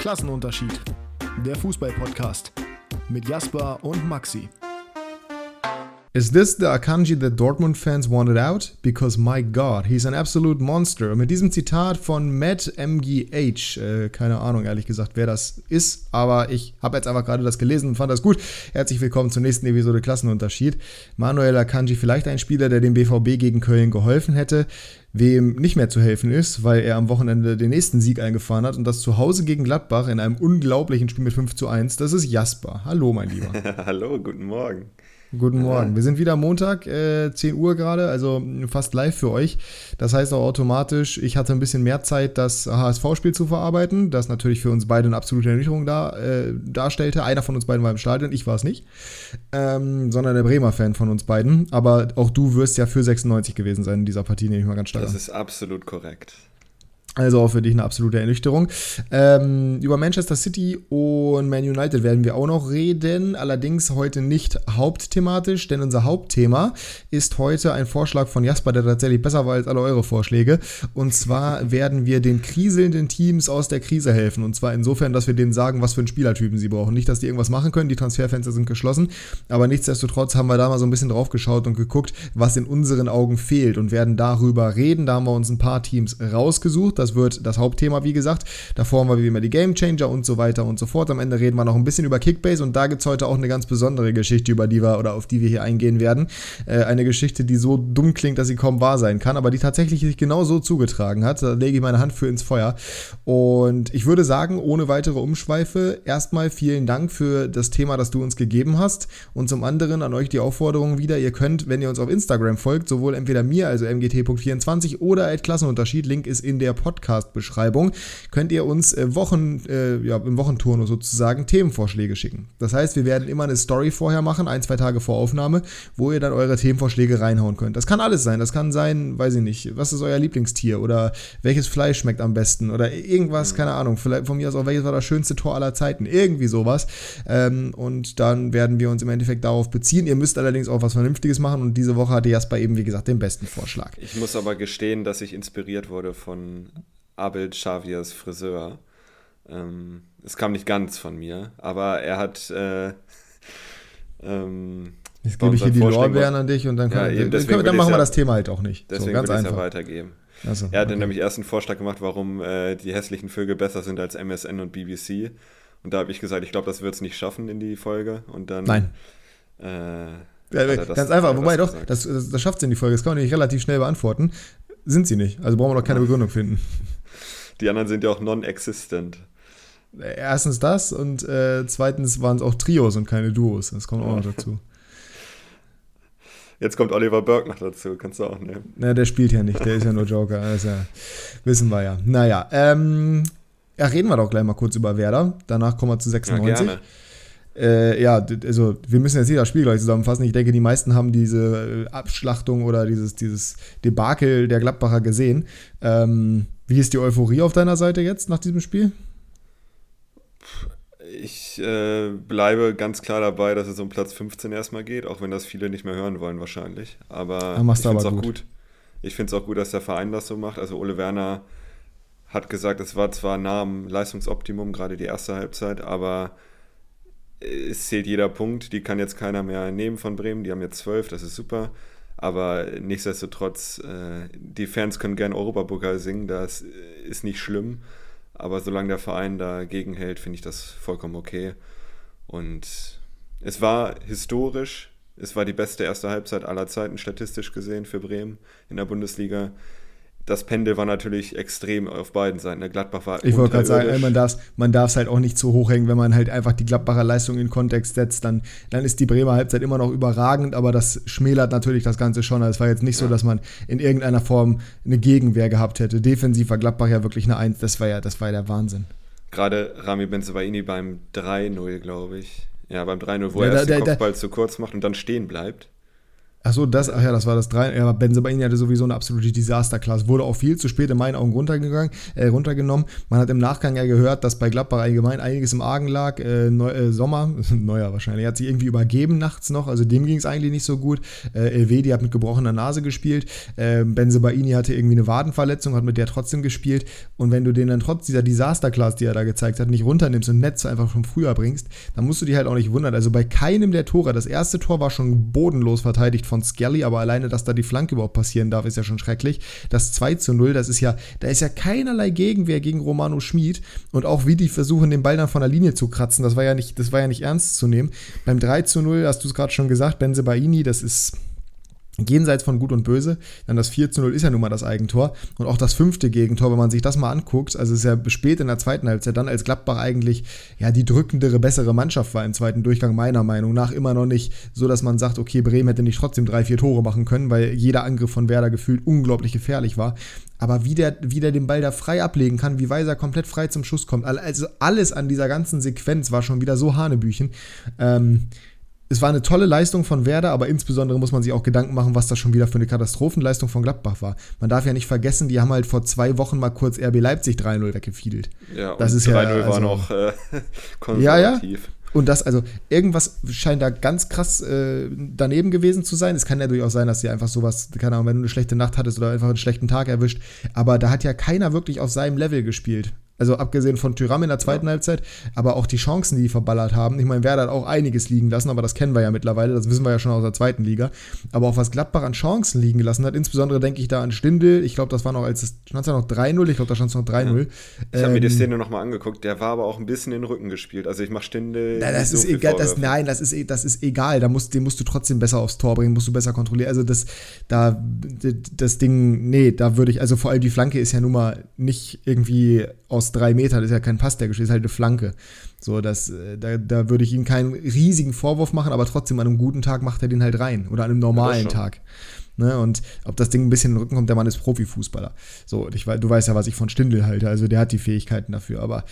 Klassenunterschied. Der Fußball-Podcast mit Jasper und Maxi. Is this the Akanji that Dortmund fans wanted out? Because my God, he's an absolute monster. Und mit diesem Zitat von Matt MGH, äh, keine Ahnung ehrlich gesagt, wer das ist, aber ich habe jetzt einfach gerade das gelesen und fand das gut. Herzlich willkommen zur nächsten Episode Klassenunterschied. Manuel Akanji, vielleicht ein Spieler, der dem BVB gegen Köln geholfen hätte, wem nicht mehr zu helfen ist, weil er am Wochenende den nächsten Sieg eingefahren hat und das zu Hause gegen Gladbach in einem unglaublichen Spiel mit 5 zu 1. Das ist Jasper. Hallo, mein Lieber. Hallo, guten Morgen. Guten Morgen. Wir sind wieder Montag, äh, 10 Uhr gerade, also fast live für euch. Das heißt auch automatisch, ich hatte ein bisschen mehr Zeit, das HSV-Spiel zu verarbeiten, das natürlich für uns beide eine absolute Ernüchterung da, äh, darstellte. Einer von uns beiden war im Stadion, ich war es nicht, ähm, sondern der Bremer-Fan von uns beiden. Aber auch du wirst ja für 96 gewesen sein in dieser Partie, nehme ich mal ganz stark Das an. ist absolut korrekt. Also auch für dich eine absolute Ernüchterung. Ähm, über Manchester City und Man United werden wir auch noch reden, allerdings heute nicht hauptthematisch, denn unser Hauptthema ist heute ein Vorschlag von Jasper, der tatsächlich besser war als alle eure Vorschläge. Und zwar werden wir den kriselnden Teams aus der Krise helfen. Und zwar insofern, dass wir denen sagen, was für einen Spielertypen sie brauchen. Nicht, dass die irgendwas machen können, die Transferfenster sind geschlossen, aber nichtsdestotrotz haben wir da mal so ein bisschen drauf geschaut und geguckt, was in unseren Augen fehlt und werden darüber reden. Da haben wir uns ein paar Teams rausgesucht das wird das Hauptthema, wie gesagt. Davor haben wir wie immer die Game Changer und so weiter und so fort. Am Ende reden wir noch ein bisschen über Kickbase und da gibt es heute auch eine ganz besondere Geschichte, über die wir oder auf die wir hier eingehen werden. Äh, eine Geschichte, die so dumm klingt, dass sie kaum wahr sein kann, aber die tatsächlich sich genau so zugetragen hat. Da lege ich meine Hand für ins Feuer. Und ich würde sagen, ohne weitere Umschweife, erstmal vielen Dank für das Thema, das du uns gegeben hast. Und zum anderen an euch die Aufforderung wieder, ihr könnt, wenn ihr uns auf Instagram folgt, sowohl entweder mir, also mgt.24 oder Klassenunterschied, Link ist in der Podcast Podcast-Beschreibung, könnt ihr uns äh, Wochen, äh, ja, im Wochenturnus sozusagen Themenvorschläge schicken. Das heißt, wir werden immer eine Story vorher machen, ein, zwei Tage vor Aufnahme, wo ihr dann eure Themenvorschläge reinhauen könnt. Das kann alles sein. Das kann sein, weiß ich nicht, was ist euer Lieblingstier oder welches Fleisch schmeckt am besten oder irgendwas, mhm. keine Ahnung. Vielleicht von mir aus auch, welches war das schönste Tor aller Zeiten. Irgendwie sowas. Ähm, und dann werden wir uns im Endeffekt darauf beziehen. Ihr müsst allerdings auch was Vernünftiges machen und diese Woche hatte Jasper eben, wie gesagt, den besten Vorschlag. Ich muss aber gestehen, dass ich inspiriert wurde von Abel Xaviers Friseur. Ähm, es kam nicht ganz von mir, aber er hat. Äh, ähm, Jetzt gebe ich hier die Lorbeeren an dich und dann, ja, dann, dann, dann machen wir das Thema halt auch nicht. Deswegen so, ganz einfach. weitergeben. Also, er hat okay. nämlich erst einen Vorschlag gemacht, warum äh, die hässlichen Vögel besser sind als MSN und BBC. Und da habe ich gesagt, ich glaube, das wird es nicht schaffen in die Folge. Und dann. Nein. Äh, ja, ganz einfach, wobei doch, das, das, das schafft es in die Folge, das kann man nämlich relativ schnell beantworten. Sind sie nicht, also brauchen wir doch keine Begründung finden. Die anderen sind ja auch non-existent. Erstens das und äh, zweitens waren es auch Trios und keine Duos. Das kommt auch noch dazu. Jetzt kommt Oliver Burke noch dazu, kannst du auch nehmen. Na, der spielt ja nicht, der ist ja nur Joker. Also, wissen wir ja. Naja, ähm, ja, reden wir doch gleich mal kurz über Werder. Danach kommen wir zu 96. Ja, äh, ja, also wir müssen jetzt hier das Spiel gleich zusammenfassen. Ich denke, die meisten haben diese äh, Abschlachtung oder dieses, dieses Debakel der Gladbacher gesehen. Ähm, wie ist die Euphorie auf deiner Seite jetzt nach diesem Spiel? Ich äh, bleibe ganz klar dabei, dass es um Platz 15 erstmal geht, auch wenn das viele nicht mehr hören wollen wahrscheinlich. Aber ich finde es auch gut. gut. Ich finde es auch gut, dass der Verein das so macht. Also Ole Werner hat gesagt, es war zwar nah am Leistungsoptimum, gerade die erste Halbzeit, aber es zählt jeder Punkt. Die kann jetzt keiner mehr nehmen von Bremen. Die haben jetzt zwölf, das ist super. Aber nichtsdestotrotz, äh, die Fans können gern Europapokal singen, das ist nicht schlimm. Aber solange der Verein dagegen hält, finde ich das vollkommen okay. Und es war historisch, es war die beste erste Halbzeit aller Zeiten statistisch gesehen für Bremen in der Bundesliga das Pendel war natürlich extrem auf beiden Seiten. Der Gladbach war Ich wollte gerade sagen, man darf es man halt auch nicht zu hoch hängen, wenn man halt einfach die Gladbacher Leistung in Kontext setzt, dann, dann ist die Bremer Halbzeit immer noch überragend, aber das schmälert natürlich das Ganze schon. Also es war jetzt nicht ja. so, dass man in irgendeiner Form eine Gegenwehr gehabt hätte. Defensiv war Gladbach ja wirklich eine Eins, das war ja, das war ja der Wahnsinn. Gerade Rami Benzebaini beim 3-0, glaube ich. Ja, beim 3-0, wo ja, er erst da, den Kopfball da, zu kurz macht und dann stehen bleibt. Achso, das, ach ja, das war das 3. Ja, Benzebaini hatte sowieso eine absolute Desasterklasse. Wurde auch viel zu spät in meinen Augen runtergegangen, äh, runtergenommen. Man hat im Nachgang ja gehört, dass bei Gladbach allgemein einiges im Argen lag. Äh, Neu, äh, Sommer, neuer wahrscheinlich, hat sich irgendwie übergeben nachts noch. Also dem ging es eigentlich nicht so gut. Äh, Elvedi hat mit gebrochener Nase gespielt. Äh, Benzebaini hatte irgendwie eine Wadenverletzung, hat mit der trotzdem gespielt. Und wenn du den dann trotz dieser Desasterklasse, die er da gezeigt hat, nicht runternimmst und Netz einfach vom Frühjahr bringst, dann musst du dich halt auch nicht wundern. Also bei keinem der Tore, das erste Tor war schon bodenlos verteidigt von Skelly, aber alleine, dass da die Flanke überhaupt passieren darf, ist ja schon schrecklich. Das 2 zu 0, das ist ja, da ist ja keinerlei Gegenwehr gegen Romano Schmid und auch wie die versuchen, den Ball dann von der Linie zu kratzen, das war ja nicht, das war ja nicht ernst zu nehmen. Beim 3 zu 0, hast du es gerade schon gesagt, Benze Baini, das ist jenseits von Gut und Böse. Dann das 4 zu 0 ist ja nun mal das Eigentor. Und auch das fünfte Gegentor, wenn man sich das mal anguckt, also es ist ja spät in der zweiten Halbzeit, dann als Gladbach eigentlich ja die drückendere, bessere Mannschaft war im zweiten Durchgang, meiner Meinung nach. Immer noch nicht so, dass man sagt, okay, Bremen hätte nicht trotzdem drei, vier Tore machen können, weil jeder Angriff von Werder gefühlt unglaublich gefährlich war. Aber wie der, wie der den Ball da frei ablegen kann, wie Weiser komplett frei zum Schuss kommt, also alles an dieser ganzen Sequenz war schon wieder so Hanebüchen. Ähm, es war eine tolle Leistung von Werder, aber insbesondere muss man sich auch Gedanken machen, was das schon wieder für eine Katastrophenleistung von Gladbach war. Man darf ja nicht vergessen, die haben halt vor zwei Wochen mal kurz RB Leipzig 3-0 weggefiedelt. Ja, das ist 3-0 ja, also, war noch äh, konservativ. Ja, ja. Und das, also irgendwas scheint da ganz krass äh, daneben gewesen zu sein. Es kann ja durchaus sein, dass sie einfach sowas, keine Ahnung, wenn du eine schlechte Nacht hattest oder einfach einen schlechten Tag erwischt. Aber da hat ja keiner wirklich auf seinem Level gespielt. Also abgesehen von Tyram in der zweiten ja. Halbzeit, aber auch die Chancen, die die verballert haben. Ich meine, Werder hat auch einiges liegen lassen, aber das kennen wir ja mittlerweile, das wissen wir ja schon aus der zweiten Liga. Aber auch was Gladbach an Chancen liegen gelassen hat, insbesondere denke ich da an Stindel. Ich glaube, das war noch, als es stand ja noch 3-0, ich glaube, da stand es noch 3-0. Ja. Ich habe ähm, mir die ähm, Szene nochmal angeguckt, der war aber auch ein bisschen in den Rücken gespielt. Also ich mache Stindel. Na, das ist so egal, das, nein, das ist, das ist egal. Da musst, den musst du trotzdem besser aufs Tor bringen, musst du besser kontrollieren. Also das, da, das Ding, nee, da würde ich, also vor allem die Flanke ist ja nun mal nicht irgendwie aus drei Metern, ist ja kein Pass, der gespielt ist halt eine Flanke. So, das, äh, da, da würde ich ihm keinen riesigen Vorwurf machen, aber trotzdem an einem guten Tag macht er den halt rein. Oder an einem normalen Tag. Ne, und ob das Ding ein bisschen in den Rücken kommt, der Mann ist Profifußballer. So, ich, du weißt ja, was ich von Stindl halte. Also der hat die Fähigkeiten dafür. Aber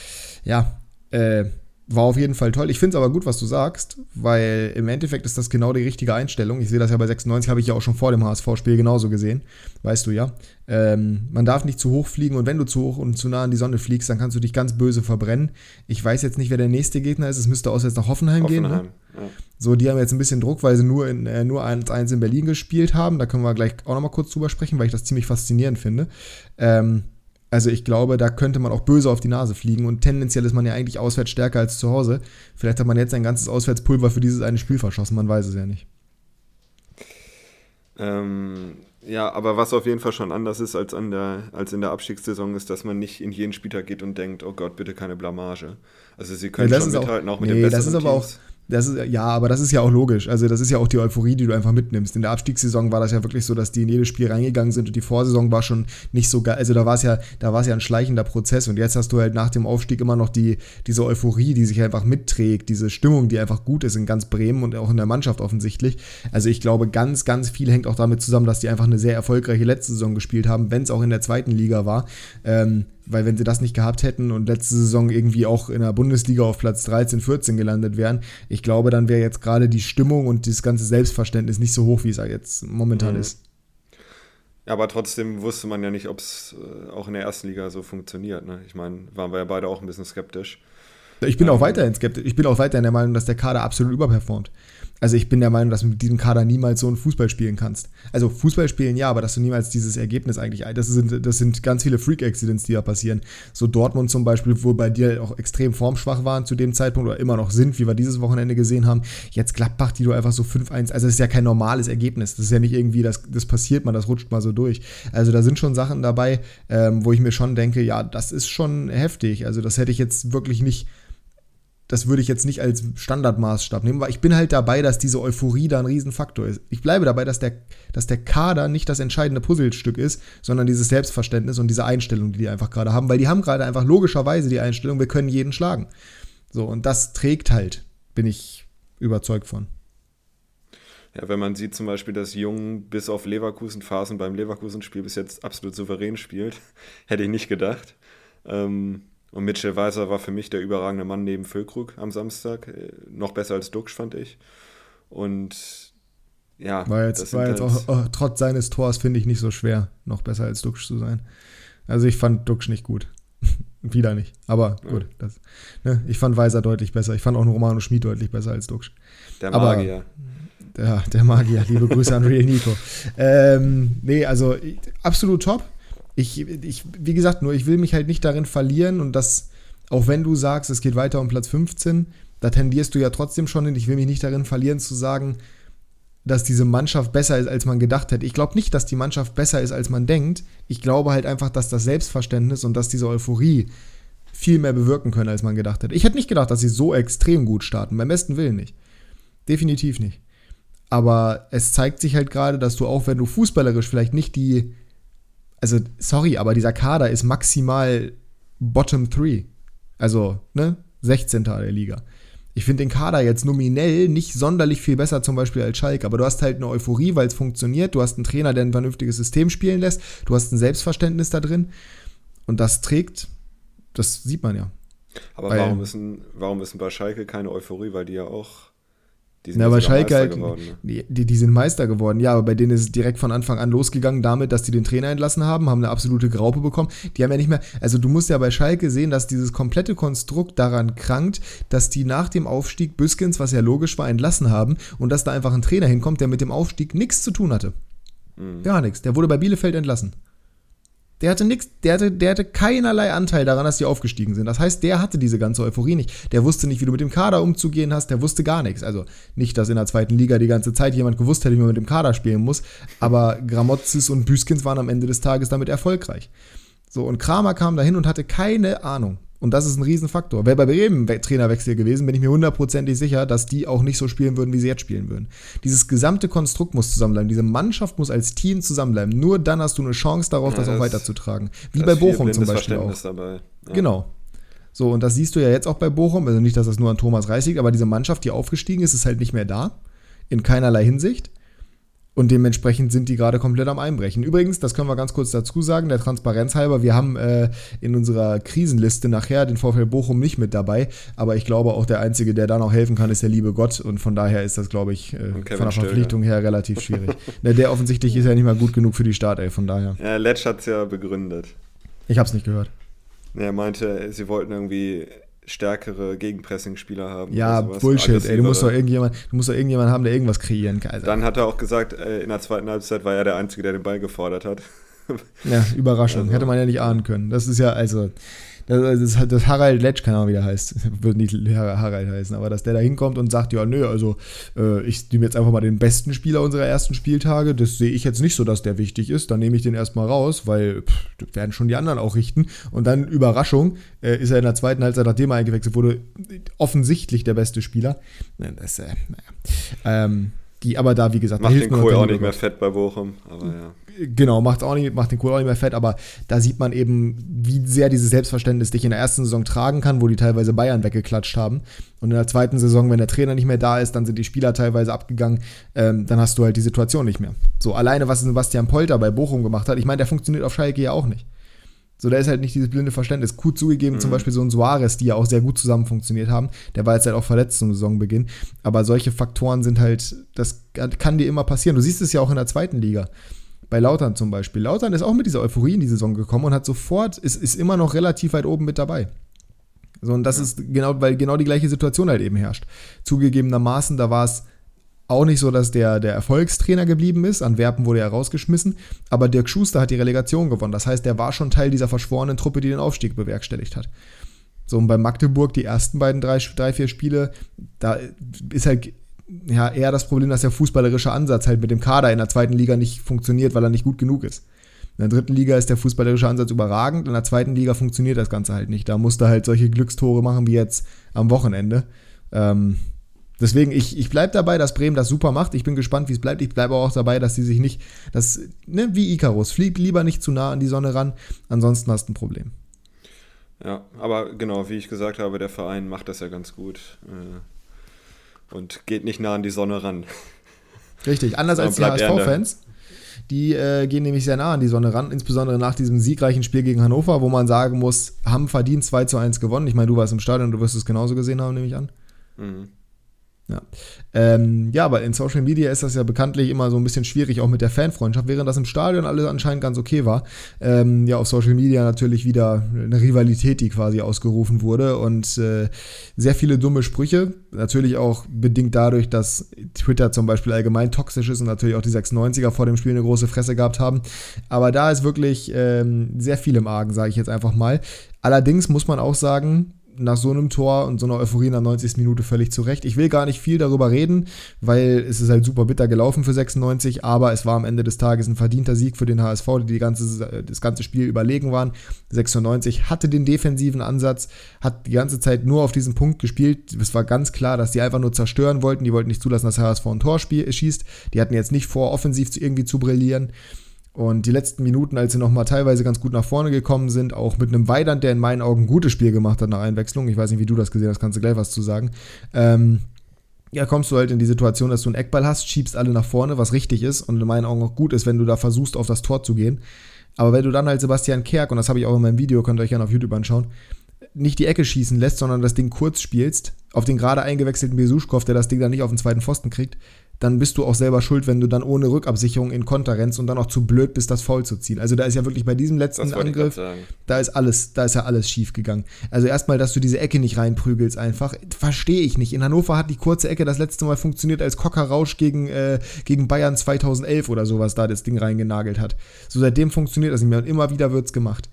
ja, äh, war auf jeden Fall toll. Ich finde es aber gut, was du sagst, weil im Endeffekt ist das genau die richtige Einstellung. Ich sehe das ja bei 96, habe ich ja auch schon vor dem HSV-Spiel genauso gesehen. Weißt du ja. Ähm, man darf nicht zu hoch fliegen und wenn du zu hoch und zu nah an die Sonne fliegst, dann kannst du dich ganz böse verbrennen. Ich weiß jetzt nicht, wer der nächste Gegner ist. Es müsste aus jetzt nach Hoffenheim, Hoffenheim gehen. Ne? Ja. So, die haben jetzt ein bisschen Druck, weil sie nur, in, äh, nur 1-1 in Berlin gespielt haben. Da können wir gleich auch nochmal kurz drüber sprechen, weil ich das ziemlich faszinierend finde. Ähm, also ich glaube, da könnte man auch böse auf die Nase fliegen und tendenziell ist man ja eigentlich auswärts stärker als zu Hause. Vielleicht hat man jetzt ein ganzes Auswärtspulver für dieses eine Spiel verschossen, man weiß es ja nicht. Ähm, ja, aber was auf jeden Fall schon anders ist als, an der, als in der Abstiegssaison, ist, dass man nicht in jeden Spieltag geht und denkt, oh Gott, bitte keine Blamage. Also sie können ja, schon mithalten, auch, auch mit nee, den besseren das ist aber Teams. auch das ist, ja, aber das ist ja auch logisch. Also, das ist ja auch die Euphorie, die du einfach mitnimmst. In der Abstiegssaison war das ja wirklich so, dass die in jedes Spiel reingegangen sind und die Vorsaison war schon nicht so geil. Also, da war es ja, da war es ja ein schleichender Prozess und jetzt hast du halt nach dem Aufstieg immer noch die, diese Euphorie, die sich einfach mitträgt, diese Stimmung, die einfach gut ist in ganz Bremen und auch in der Mannschaft offensichtlich. Also, ich glaube, ganz, ganz viel hängt auch damit zusammen, dass die einfach eine sehr erfolgreiche letzte Saison gespielt haben, wenn es auch in der zweiten Liga war. Ähm, weil wenn sie das nicht gehabt hätten und letzte Saison irgendwie auch in der Bundesliga auf Platz 13, 14 gelandet wären, ich glaube, dann wäre jetzt gerade die Stimmung und das ganze Selbstverständnis nicht so hoch, wie es jetzt momentan mhm. ist. Aber trotzdem wusste man ja nicht, ob es äh, auch in der ersten Liga so funktioniert. Ne? Ich meine, waren wir ja beide auch ein bisschen skeptisch. Ich bin ähm, auch weiterhin skeptisch. Ich bin auch weiterhin der Meinung, dass der Kader absolut überperformt. Also ich bin der Meinung, dass du mit diesem Kader niemals so einen Fußball spielen kannst. Also Fußball spielen ja, aber dass du niemals dieses Ergebnis eigentlich, das sind, das sind ganz viele Freak-Accidents, die da passieren. So Dortmund zum Beispiel, wo bei dir auch extrem formschwach waren zu dem Zeitpunkt oder immer noch sind, wie wir dieses Wochenende gesehen haben. Jetzt Gladbach, die du einfach so 5-1, also das ist ja kein normales Ergebnis. Das ist ja nicht irgendwie, das, das passiert mal, das rutscht mal so durch. Also da sind schon Sachen dabei, ähm, wo ich mir schon denke, ja, das ist schon heftig. Also das hätte ich jetzt wirklich nicht das würde ich jetzt nicht als Standardmaßstab nehmen, weil ich bin halt dabei, dass diese Euphorie da ein Riesenfaktor ist. Ich bleibe dabei, dass der, dass der Kader nicht das entscheidende Puzzlestück ist, sondern dieses Selbstverständnis und diese Einstellung, die die einfach gerade haben, weil die haben gerade einfach logischerweise die Einstellung, wir können jeden schlagen. So, und das trägt halt, bin ich überzeugt von. Ja, wenn man sieht zum Beispiel, dass Jung bis auf Leverkusen-Phasen beim Leverkusen-Spiel bis jetzt absolut souverän spielt, hätte ich nicht gedacht. Ähm, und Mitchell Weiser war für mich der überragende Mann neben Füllkrug am Samstag. Äh, noch besser als Duxch, fand ich. Und ja. War jetzt, war jetzt halt auch, oh, trotz seines Tors, finde ich, nicht so schwer, noch besser als Duxch zu sein. Also ich fand Duxch nicht gut. Wieder nicht. Aber ja. gut, das, ne? ich fand Weiser deutlich besser. Ich fand auch Romano Schmid deutlich besser als Duxch. Der Magier. Aber, ja, der Magier. Liebe Grüße an Real Nico. Ähm, nee, also absolut top. Ich, ich, wie gesagt, nur ich will mich halt nicht darin verlieren und das, auch wenn du sagst, es geht weiter um Platz 15, da tendierst du ja trotzdem schon hin. Ich will mich nicht darin verlieren zu sagen, dass diese Mannschaft besser ist, als man gedacht hätte. Ich glaube nicht, dass die Mannschaft besser ist, als man denkt. Ich glaube halt einfach, dass das Selbstverständnis und dass diese Euphorie viel mehr bewirken können, als man gedacht hätte. Ich hätte nicht gedacht, dass sie so extrem gut starten. Beim besten Willen nicht. Definitiv nicht. Aber es zeigt sich halt gerade, dass du auch, wenn du fußballerisch vielleicht nicht die. Also, sorry, aber dieser Kader ist maximal Bottom 3. Also, ne? 16. der Liga. Ich finde den Kader jetzt nominell nicht sonderlich viel besser, zum Beispiel als Schalke, aber du hast halt eine Euphorie, weil es funktioniert. Du hast einen Trainer, der ein vernünftiges System spielen lässt. Du hast ein Selbstverständnis da drin. Und das trägt, das sieht man ja. Aber weil, warum, ist ein, warum ist bei Schalke keine Euphorie? Weil die ja auch die sind ja, bei Schalke halt, geworden, ne? die, die, sind Meister geworden, ja, aber bei denen ist es direkt von Anfang an losgegangen damit, dass die den Trainer entlassen haben, haben eine absolute Graupe bekommen. Die haben ja nicht mehr, also du musst ja bei Schalke sehen, dass dieses komplette Konstrukt daran krankt, dass die nach dem Aufstieg Büskens, was ja logisch war, entlassen haben und dass da einfach ein Trainer hinkommt, der mit dem Aufstieg nichts zu tun hatte. Mhm. Gar nichts. Der wurde bei Bielefeld entlassen. Der hatte nichts, der hatte, der hatte keinerlei Anteil daran, dass die aufgestiegen sind. Das heißt, der hatte diese ganze Euphorie nicht. Der wusste nicht, wie du mit dem Kader umzugehen hast, der wusste gar nichts. Also nicht, dass in der zweiten Liga die ganze Zeit jemand gewusst hätte, wie man mit dem Kader spielen muss, aber Gramozis und Büskins waren am Ende des Tages damit erfolgreich. So, und Kramer kam dahin und hatte keine Ahnung. Und das ist ein Riesenfaktor. Wäre bei Bremen Trainerwechsel gewesen, bin ich mir hundertprozentig sicher, dass die auch nicht so spielen würden, wie sie jetzt spielen würden. Dieses gesamte Konstrukt muss zusammenbleiben. Diese Mannschaft muss als Team zusammenbleiben. Nur dann hast du eine Chance darauf, ja, das, das, auch weiterzutragen. Wie bei Bochum zum Beispiel auch. Dabei. Ja. Genau. So, und das siehst du ja jetzt auch bei Bochum. Also nicht, dass das nur an Thomas Reis liegt, aber diese Mannschaft, die aufgestiegen ist, ist halt nicht mehr da. In keinerlei Hinsicht. Und dementsprechend sind die gerade komplett am Einbrechen. Übrigens, das können wir ganz kurz dazu sagen, der Transparenz halber, wir haben äh, in unserer Krisenliste nachher den VfL Bochum nicht mit dabei, aber ich glaube auch der Einzige, der da noch helfen kann, ist der liebe Gott und von daher ist das, glaube ich, äh, von der Verpflichtung her relativ schwierig. Na, der offensichtlich ist ja nicht mal gut genug für die Startelf, von daher. Ja, Letsch hat es ja begründet. Ich habe es nicht gehört. Er meinte, sie wollten irgendwie stärkere Gegenpressing-Spieler haben. Ja, Bullshit, ey. Du musst, doch irgendjemand, du musst doch irgendjemanden haben, der irgendwas kreieren kann. Dann hat er auch gesagt, äh, in der zweiten Halbzeit war er der Einzige, der den Ball gefordert hat. Ja, Überraschung. Also. Hätte man ja nicht ahnen können. Das ist ja, also, das, das, das Harald Letsch, keine Ahnung, wie der heißt, wird nicht Harald heißen, aber dass der da hinkommt und sagt, ja, nö, also äh, ich nehme jetzt einfach mal den besten Spieler unserer ersten Spieltage, das sehe ich jetzt nicht so, dass der wichtig ist, dann nehme ich den erstmal raus, weil pff, werden schon die anderen auch richten und dann Überraschung, äh, ist er in der zweiten Halbzeit, nachdem er eingewechselt wurde, offensichtlich der beste Spieler. Das, äh, naja. Ähm, die aber da, wie gesagt, macht den Kohl auch nicht mehr fett bei Bochum, aber ja. Genau, macht auch nicht, macht den Kohl auch nicht mehr fett, aber da sieht man eben, wie sehr dieses Selbstverständnis dich in der ersten Saison tragen kann, wo die teilweise Bayern weggeklatscht haben. Und in der zweiten Saison, wenn der Trainer nicht mehr da ist, dann sind die Spieler teilweise abgegangen, ähm, dann hast du halt die Situation nicht mehr. So, alleine, was Sebastian Polter bei Bochum gemacht hat, ich meine, der funktioniert auf Schalke ja auch nicht. So, da ist halt nicht dieses blinde Verständnis. Gut zugegeben, mhm. zum Beispiel so ein Suarez, die ja auch sehr gut zusammen funktioniert haben. Der war jetzt halt auch verletzt zum Saisonbeginn. Aber solche Faktoren sind halt, das kann dir immer passieren. Du siehst es ja auch in der zweiten Liga. Bei Lautern zum Beispiel. Lautern ist auch mit dieser Euphorie in die Saison gekommen und hat sofort, ist, ist immer noch relativ weit oben mit dabei. So, und das ja. ist genau, weil genau die gleiche Situation halt eben herrscht. Zugegebenermaßen, da war es auch nicht so, dass der, der Erfolgstrainer geblieben ist. Antwerpen wurde er rausgeschmissen. Aber Dirk Schuster hat die Relegation gewonnen. Das heißt, der war schon Teil dieser verschworenen Truppe, die den Aufstieg bewerkstelligt hat. So, und bei Magdeburg die ersten beiden drei, drei vier Spiele, da ist halt ja, eher das Problem, dass der fußballerische Ansatz halt mit dem Kader in der zweiten Liga nicht funktioniert, weil er nicht gut genug ist. In der dritten Liga ist der fußballerische Ansatz überragend, in der zweiten Liga funktioniert das Ganze halt nicht. Da musst du halt solche Glückstore machen wie jetzt am Wochenende. Ähm, Deswegen, ich, ich bleibe dabei, dass Bremen das super macht. Ich bin gespannt, wie es bleibt. Ich bleibe auch dabei, dass sie sich nicht, das, ne, wie Icarus, flieg lieber nicht zu nah an die Sonne ran, ansonsten hast du ein Problem. Ja, aber genau, wie ich gesagt habe, der Verein macht das ja ganz gut äh, und geht nicht nah an die Sonne ran. Richtig, anders als die HSV-Fans. Die äh, gehen nämlich sehr nah an die Sonne ran, insbesondere nach diesem siegreichen Spiel gegen Hannover, wo man sagen muss, haben verdient 2 zu 1 gewonnen. Ich meine, du warst im Stadion, du wirst es genauso gesehen haben, nehme ich an. Mhm. Ja. Ähm, ja, aber in Social Media ist das ja bekanntlich immer so ein bisschen schwierig, auch mit der Fanfreundschaft, während das im Stadion alles anscheinend ganz okay war. Ähm, ja, auf Social Media natürlich wieder eine Rivalität, die quasi ausgerufen wurde und äh, sehr viele dumme Sprüche. Natürlich auch bedingt dadurch, dass Twitter zum Beispiel allgemein toxisch ist und natürlich auch die 96er vor dem Spiel eine große Fresse gehabt haben. Aber da ist wirklich ähm, sehr viel im Argen, sage ich jetzt einfach mal. Allerdings muss man auch sagen, nach so einem Tor und so einer Euphorie in der 90. Minute völlig zurecht. Ich will gar nicht viel darüber reden, weil es ist halt super bitter gelaufen für 96, aber es war am Ende des Tages ein verdienter Sieg für den HSV, die, die ganze, das ganze Spiel überlegen waren. 96 hatte den defensiven Ansatz, hat die ganze Zeit nur auf diesen Punkt gespielt. Es war ganz klar, dass die einfach nur zerstören wollten. Die wollten nicht zulassen, dass HSV ein Tor schießt. Die hatten jetzt nicht vor, offensiv irgendwie zu brillieren. Und die letzten Minuten, als sie nochmal teilweise ganz gut nach vorne gekommen sind, auch mit einem Weidand, der in meinen Augen ein gutes Spiel gemacht hat nach Einwechslung. Ich weiß nicht, wie du das gesehen hast, kannst du gleich was zu sagen. Ähm, ja, kommst du halt in die Situation, dass du einen Eckball hast, schiebst alle nach vorne, was richtig ist und in meinen Augen auch gut ist, wenn du da versuchst, auf das Tor zu gehen. Aber wenn du dann halt Sebastian Kerk, und das habe ich auch in meinem Video, könnt ihr euch gerne auf YouTube anschauen, nicht die Ecke schießen lässt, sondern das Ding kurz spielst, auf den gerade eingewechselten Besuschkow, der das Ding dann nicht auf den zweiten Pfosten kriegt, dann bist du auch selber schuld, wenn du dann ohne Rückabsicherung in Konter rennst und dann auch zu blöd bist, das Foul zu ziehen. Also da ist ja wirklich bei diesem letzten Angriff, da ist alles, da ist ja alles schief gegangen. Also erstmal, dass du diese Ecke nicht reinprügelst einfach, verstehe ich nicht. In Hannover hat die kurze Ecke das letzte Mal funktioniert, als Cocker Rausch gegen, äh, gegen Bayern 2011 oder sowas da das Ding reingenagelt hat. So seitdem funktioniert das nicht mehr und immer wieder wird's gemacht.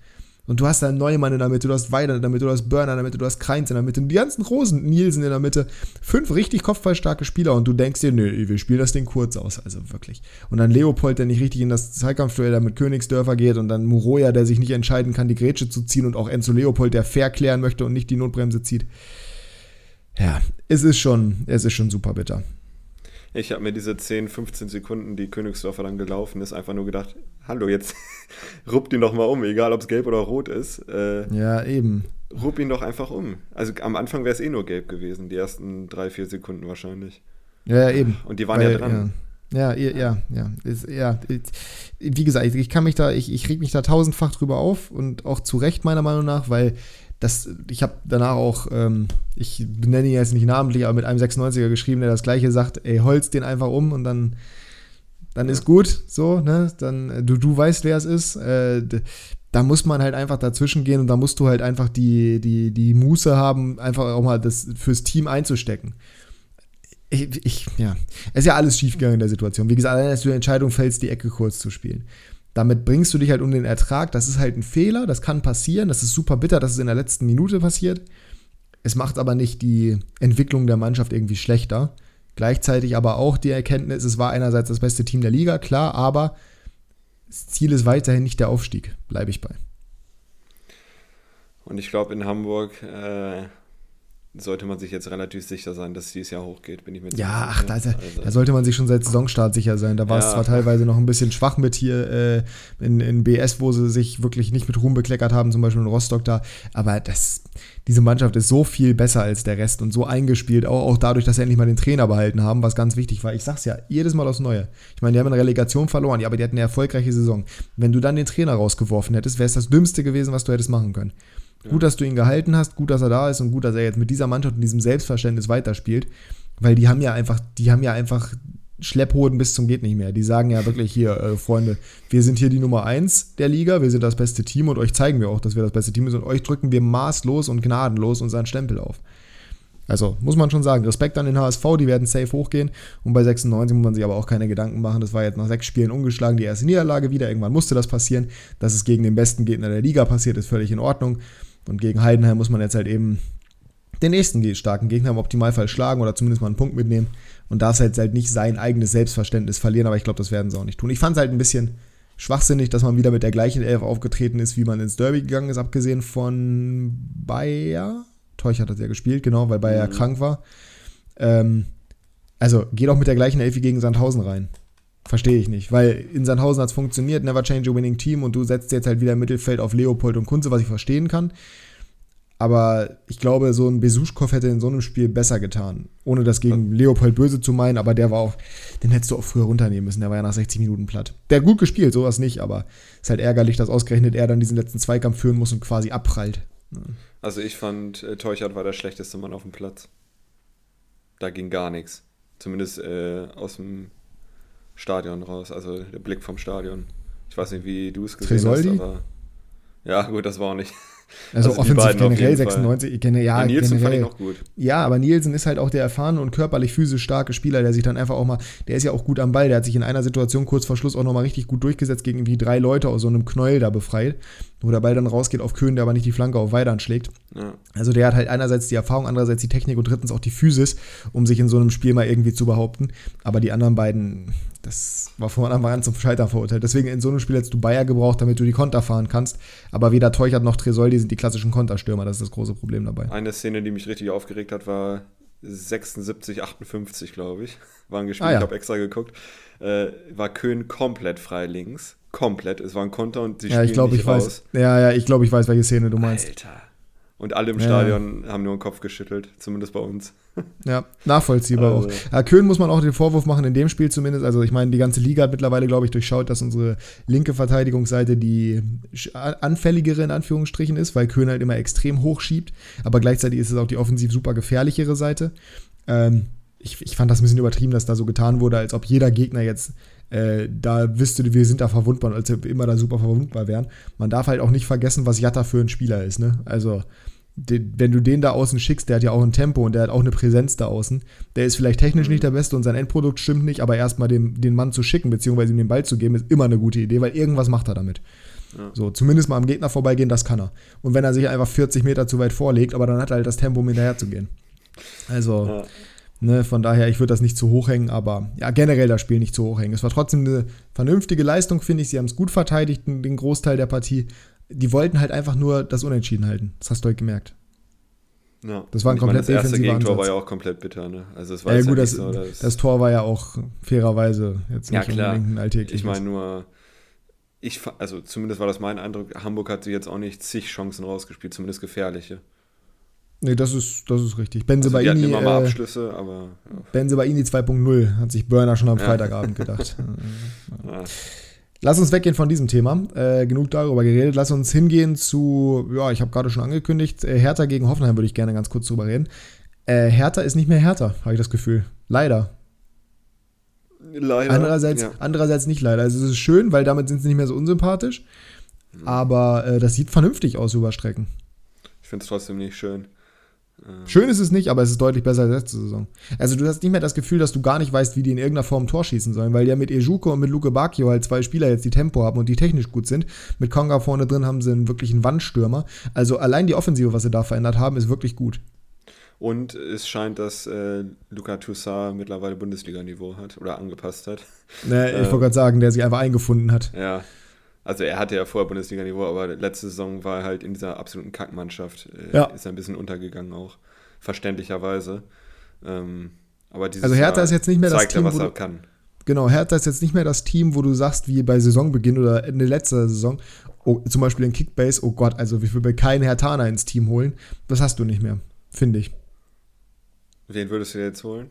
Und du hast da Neumann in der Mitte, du hast Weider in der Mitte, du hast Burner in der Mitte, du hast Kreins in der Mitte, und die ganzen Rosen, Nielsen in der Mitte. Fünf richtig kopfballstarke Spieler und du denkst dir, nö, wir spielen das Ding kurz aus, also wirklich. Und dann Leopold, der nicht richtig in das Zweikampfduell da mit Königsdörfer geht und dann Muroya, der sich nicht entscheiden kann, die Grätsche zu ziehen und auch Enzo Leopold, der fair klären möchte und nicht die Notbremse zieht. Ja, es ist schon, es ist schon super bitter. Ich habe mir diese 10, 15 Sekunden, die Königsdorfer dann gelaufen ist, einfach nur gedacht, hallo, jetzt ruppt ihn doch mal um, egal ob es gelb oder rot ist. Äh, ja, eben. Rupp ihn doch einfach um. Also am Anfang wäre es eh nur gelb gewesen, die ersten drei, vier Sekunden wahrscheinlich. Ja, eben. Und die waren Weil, ja dran. Ja. Ja, ja, ja. Ist, ja. Wie gesagt, ich kann mich da, ich, ich reg mich da tausendfach drüber auf und auch zu Recht meiner Meinung nach, weil das, ich habe danach auch, ähm, ich benenne ihn jetzt nicht namentlich, aber mit einem 96er geschrieben, der das gleiche sagt, ey, holz den einfach um und dann, dann ist gut, so, ne? Dann, äh, du, du weißt, wer es ist. Äh, da muss man halt einfach dazwischen gehen und da musst du halt einfach die, die, die Muße haben, einfach auch mal das fürs Team einzustecken. Ich, ich, ja, es ist ja alles schiefgegangen in der Situation. Wie gesagt, allein, dass du die Entscheidung fällst, die Ecke kurz zu spielen. Damit bringst du dich halt um den Ertrag. Das ist halt ein Fehler, das kann passieren. Das ist super bitter, dass es in der letzten Minute passiert. Es macht aber nicht die Entwicklung der Mannschaft irgendwie schlechter. Gleichzeitig aber auch die Erkenntnis, es war einerseits das beste Team der Liga, klar, aber das Ziel ist weiterhin nicht der Aufstieg. Bleibe ich bei. Und ich glaube, in Hamburg äh, sollte man sich jetzt relativ sicher sein, dass es dieses Jahr hochgeht, bin ich mir Ja, ach, da, also, da, sollte man sich schon seit Saisonstart sicher sein. Da war ja. es zwar teilweise noch ein bisschen schwach mit hier äh, in, in BS, wo sie sich wirklich nicht mit Ruhm bekleckert haben, zum Beispiel in Rostock da, aber das, diese Mannschaft ist so viel besser als der Rest und so eingespielt, auch, auch dadurch, dass sie endlich mal den Trainer behalten haben, was ganz wichtig war. Ich sag's ja, jedes Mal aufs Neue. Ich meine, die haben eine Relegation verloren, ja, aber die hatten eine erfolgreiche Saison. Wenn du dann den Trainer rausgeworfen hättest, wäre es das Dümmste gewesen, was du hättest machen können. Gut, dass du ihn gehalten hast, gut, dass er da ist und gut, dass er jetzt mit dieser Mannschaft und diesem Selbstverständnis weiterspielt, weil die haben ja einfach, die haben ja einfach Schlepphoden bis zum geht nicht mehr. Die sagen ja wirklich hier, äh, Freunde, wir sind hier die Nummer 1 der Liga, wir sind das beste Team und euch zeigen wir auch, dass wir das beste Team sind und euch drücken wir maßlos und gnadenlos unseren Stempel auf. Also muss man schon sagen, Respekt an den HSV, die werden safe hochgehen. Und bei 96 muss man sich aber auch keine Gedanken machen. Das war jetzt nach sechs Spielen ungeschlagen die erste Niederlage wieder. Irgendwann musste das passieren. Dass es gegen den besten Gegner der Liga passiert, ist völlig in Ordnung. Und gegen Heidenheim muss man jetzt halt eben den nächsten starken Gegner im Optimalfall schlagen oder zumindest mal einen Punkt mitnehmen und darf halt, halt nicht sein eigenes Selbstverständnis verlieren, aber ich glaube, das werden sie auch nicht tun. Ich fand es halt ein bisschen schwachsinnig, dass man wieder mit der gleichen Elf aufgetreten ist, wie man ins Derby gegangen ist, abgesehen von Bayer. Teuch hat das ja gespielt, genau, weil Bayer mhm. krank war. Ähm, also, geh doch mit der gleichen Elf wie gegen Sandhausen rein. Verstehe ich nicht, weil in Sandhausen hat es funktioniert, never change a winning team und du setzt jetzt halt wieder im Mittelfeld auf Leopold und Kunze, was ich verstehen kann. Aber ich glaube, so ein Besuschkow hätte in so einem Spiel besser getan. Ohne das gegen Leopold böse zu meinen, aber der war auch, den hättest du auch früher runternehmen müssen. Der war ja nach 60 Minuten platt. Der hat gut gespielt, sowas nicht, aber ist halt ärgerlich, dass ausgerechnet er dann diesen letzten Zweikampf führen muss und quasi abprallt. Also ich fand, äh, Teuchert war der schlechteste Mann auf dem Platz. da ging gar nichts. Zumindest äh, aus dem Stadion raus, also der Blick vom Stadion. Ich weiß nicht, wie du es gesehen Tresoldi? hast, aber ja, gut, das war auch nicht. Also, also offensiv generell 96, gene, ja, ja, Nielsen generell, fand ich noch gut. Ja, aber Nielsen ist halt auch der erfahrene und körperlich physisch starke Spieler, der sich dann einfach auch mal, der ist ja auch gut am Ball, der hat sich in einer Situation kurz vor Schluss auch nochmal richtig gut durchgesetzt gegen irgendwie drei Leute aus so einem Knäuel da befreit, wo der Ball dann rausgeht auf Köhn, der aber nicht die Flanke auf Weidern schlägt. Ja. Also der hat halt einerseits die Erfahrung, andererseits die Technik und drittens auch die Physis, um sich in so einem Spiel mal irgendwie zu behaupten. Aber die anderen beiden, das war von Anfang an zum Scheitern verurteilt. Deswegen in so einem Spiel hättest du Bayer gebraucht, damit du die Konter fahren kannst. Aber weder Teuchert noch Tresoldi sind die klassischen Konterstürmer. Das ist das große Problem dabei. Eine Szene, die mich richtig aufgeregt hat, war 76, 58, glaube ich. War ein Gespiel, ah, ja. ich habe extra geguckt. Äh, war Köhn komplett frei links. Komplett. Es war ein Konter und sie ja, ich glaub, nicht ich raus. Weiß. Ja, ja, ich glaube, ich weiß, welche Szene du meinst. Alter. Und alle im Stadion ja. haben nur den Kopf geschüttelt, zumindest bei uns. Ja, nachvollziehbar also. auch. Ja, Köhn muss man auch den Vorwurf machen, in dem Spiel zumindest. Also, ich meine, die ganze Liga hat mittlerweile, glaube ich, durchschaut, dass unsere linke Verteidigungsseite die anfälligere in Anführungsstrichen ist, weil Köhn halt immer extrem hoch schiebt. Aber gleichzeitig ist es auch die offensiv super gefährlichere Seite. Ähm, ich, ich fand das ein bisschen übertrieben, dass da so getan wurde, als ob jeder Gegner jetzt äh, da wüsste, wir sind da verwundbar, als wir immer da super verwundbar wären. Man darf halt auch nicht vergessen, was Jatta für ein Spieler ist. Ne? Also, den, wenn du den da außen schickst, der hat ja auch ein Tempo und der hat auch eine Präsenz da außen. Der ist vielleicht technisch nicht der Beste und sein Endprodukt stimmt nicht, aber erstmal den, den Mann zu schicken, beziehungsweise ihm den Ball zu geben, ist immer eine gute Idee, weil irgendwas macht er damit. Ja. So, zumindest mal am Gegner vorbeigehen, das kann er. Und wenn er sich einfach 40 Meter zu weit vorlegt, aber dann hat er halt das Tempo, um hinterher zu gehen. Also, ja. Ne, von daher, ich würde das nicht zu hoch hängen, aber ja, generell das Spiel nicht zu hoch hängen. Es war trotzdem eine vernünftige Leistung, finde ich. Sie haben es gut verteidigt, den Großteil der Partie. Die wollten halt einfach nur das Unentschieden halten. Das hast du halt gemerkt. Ja. Das war ein komplett meine, das erste Gegentor Ansatz. war ja auch komplett bitter, ne? Also es war ja, gut, das, so, das, Tor war ja auch fairerweise jetzt nicht ja, klar. unbedingt ein alltägliches. Ich meine nur, ich, also zumindest war das mein Eindruck, Hamburg hat sich jetzt auch nicht zig Chancen rausgespielt, zumindest gefährliche. Nee, das ist, das ist richtig. Benzebaini, also immer mal äh, Abschlüsse, aber. Ja. Benzebaini 2.0 hat sich Burner schon am Freitagabend gedacht. ja. Lass uns weggehen von diesem Thema. Äh, genug darüber geredet. Lass uns hingehen zu, ja, ich habe gerade schon angekündigt, äh, Hertha gegen Hoffenheim würde ich gerne ganz kurz drüber reden. Äh, Hertha ist nicht mehr Hertha, habe ich das Gefühl. Leider. Leider. Andererseits, ja. andererseits nicht leider. Also es ist schön, weil damit sind sie nicht mehr so unsympathisch. Mhm. Aber äh, das sieht vernünftig aus über Strecken. Ich finde es trotzdem nicht schön. Ähm. Schön ist es nicht, aber es ist deutlich besser als letzte Saison. Also du hast nicht mehr das Gefühl, dass du gar nicht weißt, wie die in irgendeiner Form Tor schießen sollen, weil ja mit Ejuko und mit Luke Bacchio halt zwei Spieler jetzt die Tempo haben und die technisch gut sind. Mit Konga vorne drin haben sie einen wirklichen Wandstürmer. Also allein die Offensive, was sie da verändert haben, ist wirklich gut. Und es scheint, dass äh, Luca Toussaint mittlerweile Bundesliga-Niveau hat oder angepasst hat. Ne, ich äh, wollte gerade sagen, der sich einfach eingefunden hat. Ja, also er hatte ja vorher Bundesliga-Niveau, aber letzte Saison war er halt in dieser absoluten Kackmannschaft. Äh, ja. Ist er ein bisschen untergegangen auch. Verständlicherweise. Ähm, aber also Hertha Jahr ist jetzt nicht mehr das Team, er, was er kann. Genau, Hertha ist jetzt nicht mehr das Team, wo du sagst, wie bei Saisonbeginn oder Ende letzter Saison, oh, zum Beispiel in Kickbase, oh Gott, also ich würde keinen Hertaner ins Team holen. Das hast du nicht mehr, finde ich. Wen würdest du jetzt holen?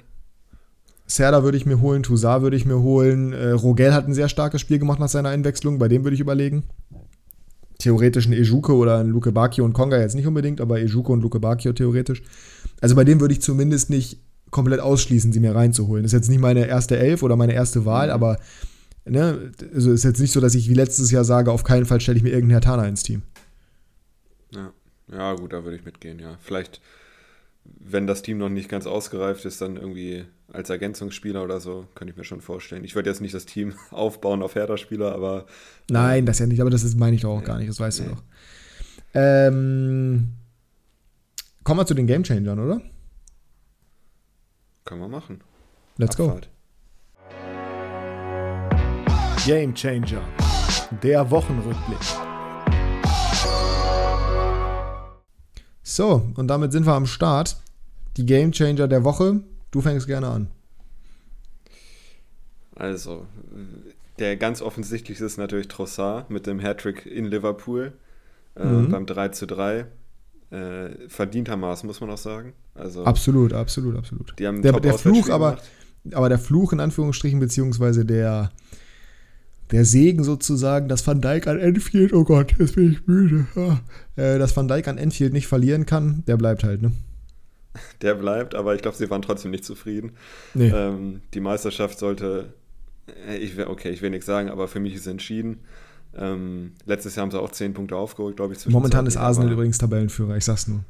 Serda würde ich mir holen, Toussaint würde ich mir holen. Äh, Rogel hat ein sehr starkes Spiel gemacht nach seiner Einwechslung, bei dem würde ich überlegen. Theoretisch ein Ejuke oder ein Luke Bacchio und Konga jetzt nicht unbedingt, aber Ejuke und Luke Bacchio theoretisch. Also bei dem würde ich zumindest nicht komplett ausschließen, sie mir reinzuholen. Ist jetzt nicht meine erste Elf oder meine erste Wahl, aber ne, also ist jetzt nicht so, dass ich wie letztes Jahr sage, auf keinen Fall stelle ich mir irgendeinen Hertaner ins Team. Ja. ja, gut, da würde ich mitgehen, ja. Vielleicht, wenn das Team noch nicht ganz ausgereift ist, dann irgendwie als Ergänzungsspieler oder so, könnte ich mir schon vorstellen. Ich würde jetzt nicht das Team aufbauen auf Hertha-Spieler, aber. Nein, das ja nicht, aber das ist, meine ich doch auch nee, gar nicht, das weißt nee. du doch. Ähm, kommen wir zu den Gamechangern, oder? Können wir machen. Let's Abfahrt. go. Gamechanger. Der Wochenrückblick. So, und damit sind wir am Start. Die Gamechanger der Woche Du fängst gerne an. Also, der ganz offensichtlichste ist natürlich Trossard mit dem Hattrick in Liverpool äh, mhm. beim 3 zu 3. Äh, verdientermaßen, muss man auch sagen. Also, absolut, absolut, absolut. Die haben der, der Fluch, aber, aber der Fluch in Anführungsstrichen, beziehungsweise der, der Segen sozusagen, dass Van Dijk an Enfield, oh Gott, jetzt bin ich müde, ah, äh, dass Van Dijk an Enfield nicht verlieren kann, der bleibt halt, ne? der bleibt, aber ich glaube, sie waren trotzdem nicht zufrieden. Nee. Ähm, die Meisterschaft sollte, äh, ich, okay, ich will nichts sagen, aber für mich ist entschieden. Ähm, letztes Jahr haben sie auch 10 Punkte aufgeholt, glaube ich. Momentan ist Arsenal übrigens Tabellenführer, ich sag's nur.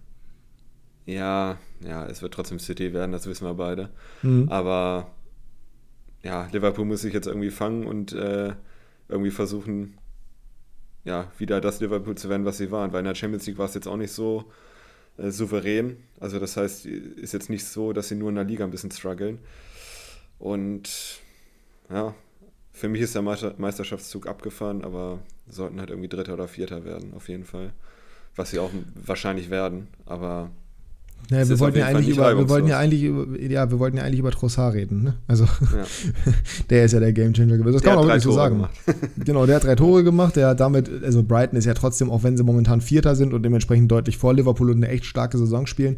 Ja, ja, es wird trotzdem City werden, das wissen wir beide. Mhm. Aber ja, Liverpool muss sich jetzt irgendwie fangen und äh, irgendwie versuchen, ja, wieder das Liverpool zu werden, was sie waren. Weil in der Champions League war es jetzt auch nicht so äh, souverän. Also das heißt, ist jetzt nicht so, dass sie nur in der Liga ein bisschen strugglen. Und ja, für mich ist der Meisterschaftszug abgefahren, aber sollten halt irgendwie Dritter oder Vierter werden, auf jeden Fall. Was sie auch wahrscheinlich werden, aber ja, wir wollten ja eigentlich über, wir wollten ja eigentlich über, ja, wir wollten ja eigentlich über Trossard reden, ne? Also, ja. der ist ja der Gamechanger gewesen. Das der kann man auch wirklich so sagen. genau, der hat drei Tore gemacht. Der hat damit, also Brighton ist ja trotzdem, auch wenn sie momentan Vierter sind und dementsprechend deutlich vor Liverpool und eine echt starke Saison spielen,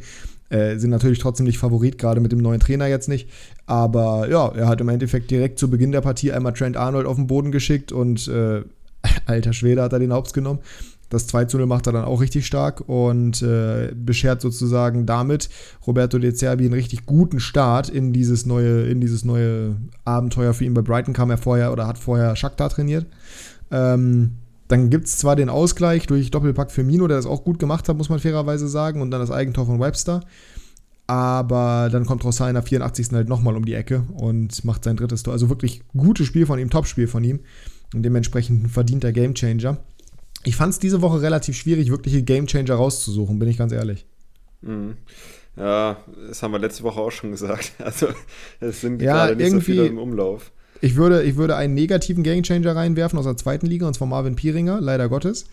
äh, sind natürlich trotzdem nicht Favorit, gerade mit dem neuen Trainer jetzt nicht. Aber ja, er hat im Endeffekt direkt zu Beginn der Partie einmal Trent Arnold auf den Boden geschickt und äh, alter Schwede hat er den Haupts genommen. Das 2 zu 0 macht er dann auch richtig stark und äh, beschert sozusagen damit Roberto De Zerbi einen richtig guten Start in dieses neue, in dieses neue Abenteuer für ihn. Bei Brighton kam er vorher oder hat vorher Shakhtar trainiert. Ähm, dann gibt es zwar den Ausgleich durch Doppelpack für Mino, der das auch gut gemacht hat, muss man fairerweise sagen, und dann das Eigentor von Webster. Aber dann kommt Rossai in der 84. halt nochmal um die Ecke und macht sein drittes Tor. Also wirklich gutes Spiel von ihm, Topspiel von ihm. Und dementsprechend ein verdienter Gamechanger. Ich fand es diese Woche relativ schwierig, wirkliche Gamechanger rauszusuchen, bin ich ganz ehrlich. Mhm. Ja, das haben wir letzte Woche auch schon gesagt. Also es sind ja, gerade nicht so viele im Umlauf. Ich würde, ich würde einen negativen Gamechanger reinwerfen aus der zweiten Liga, und zwar Marvin Pieringer, leider Gottes.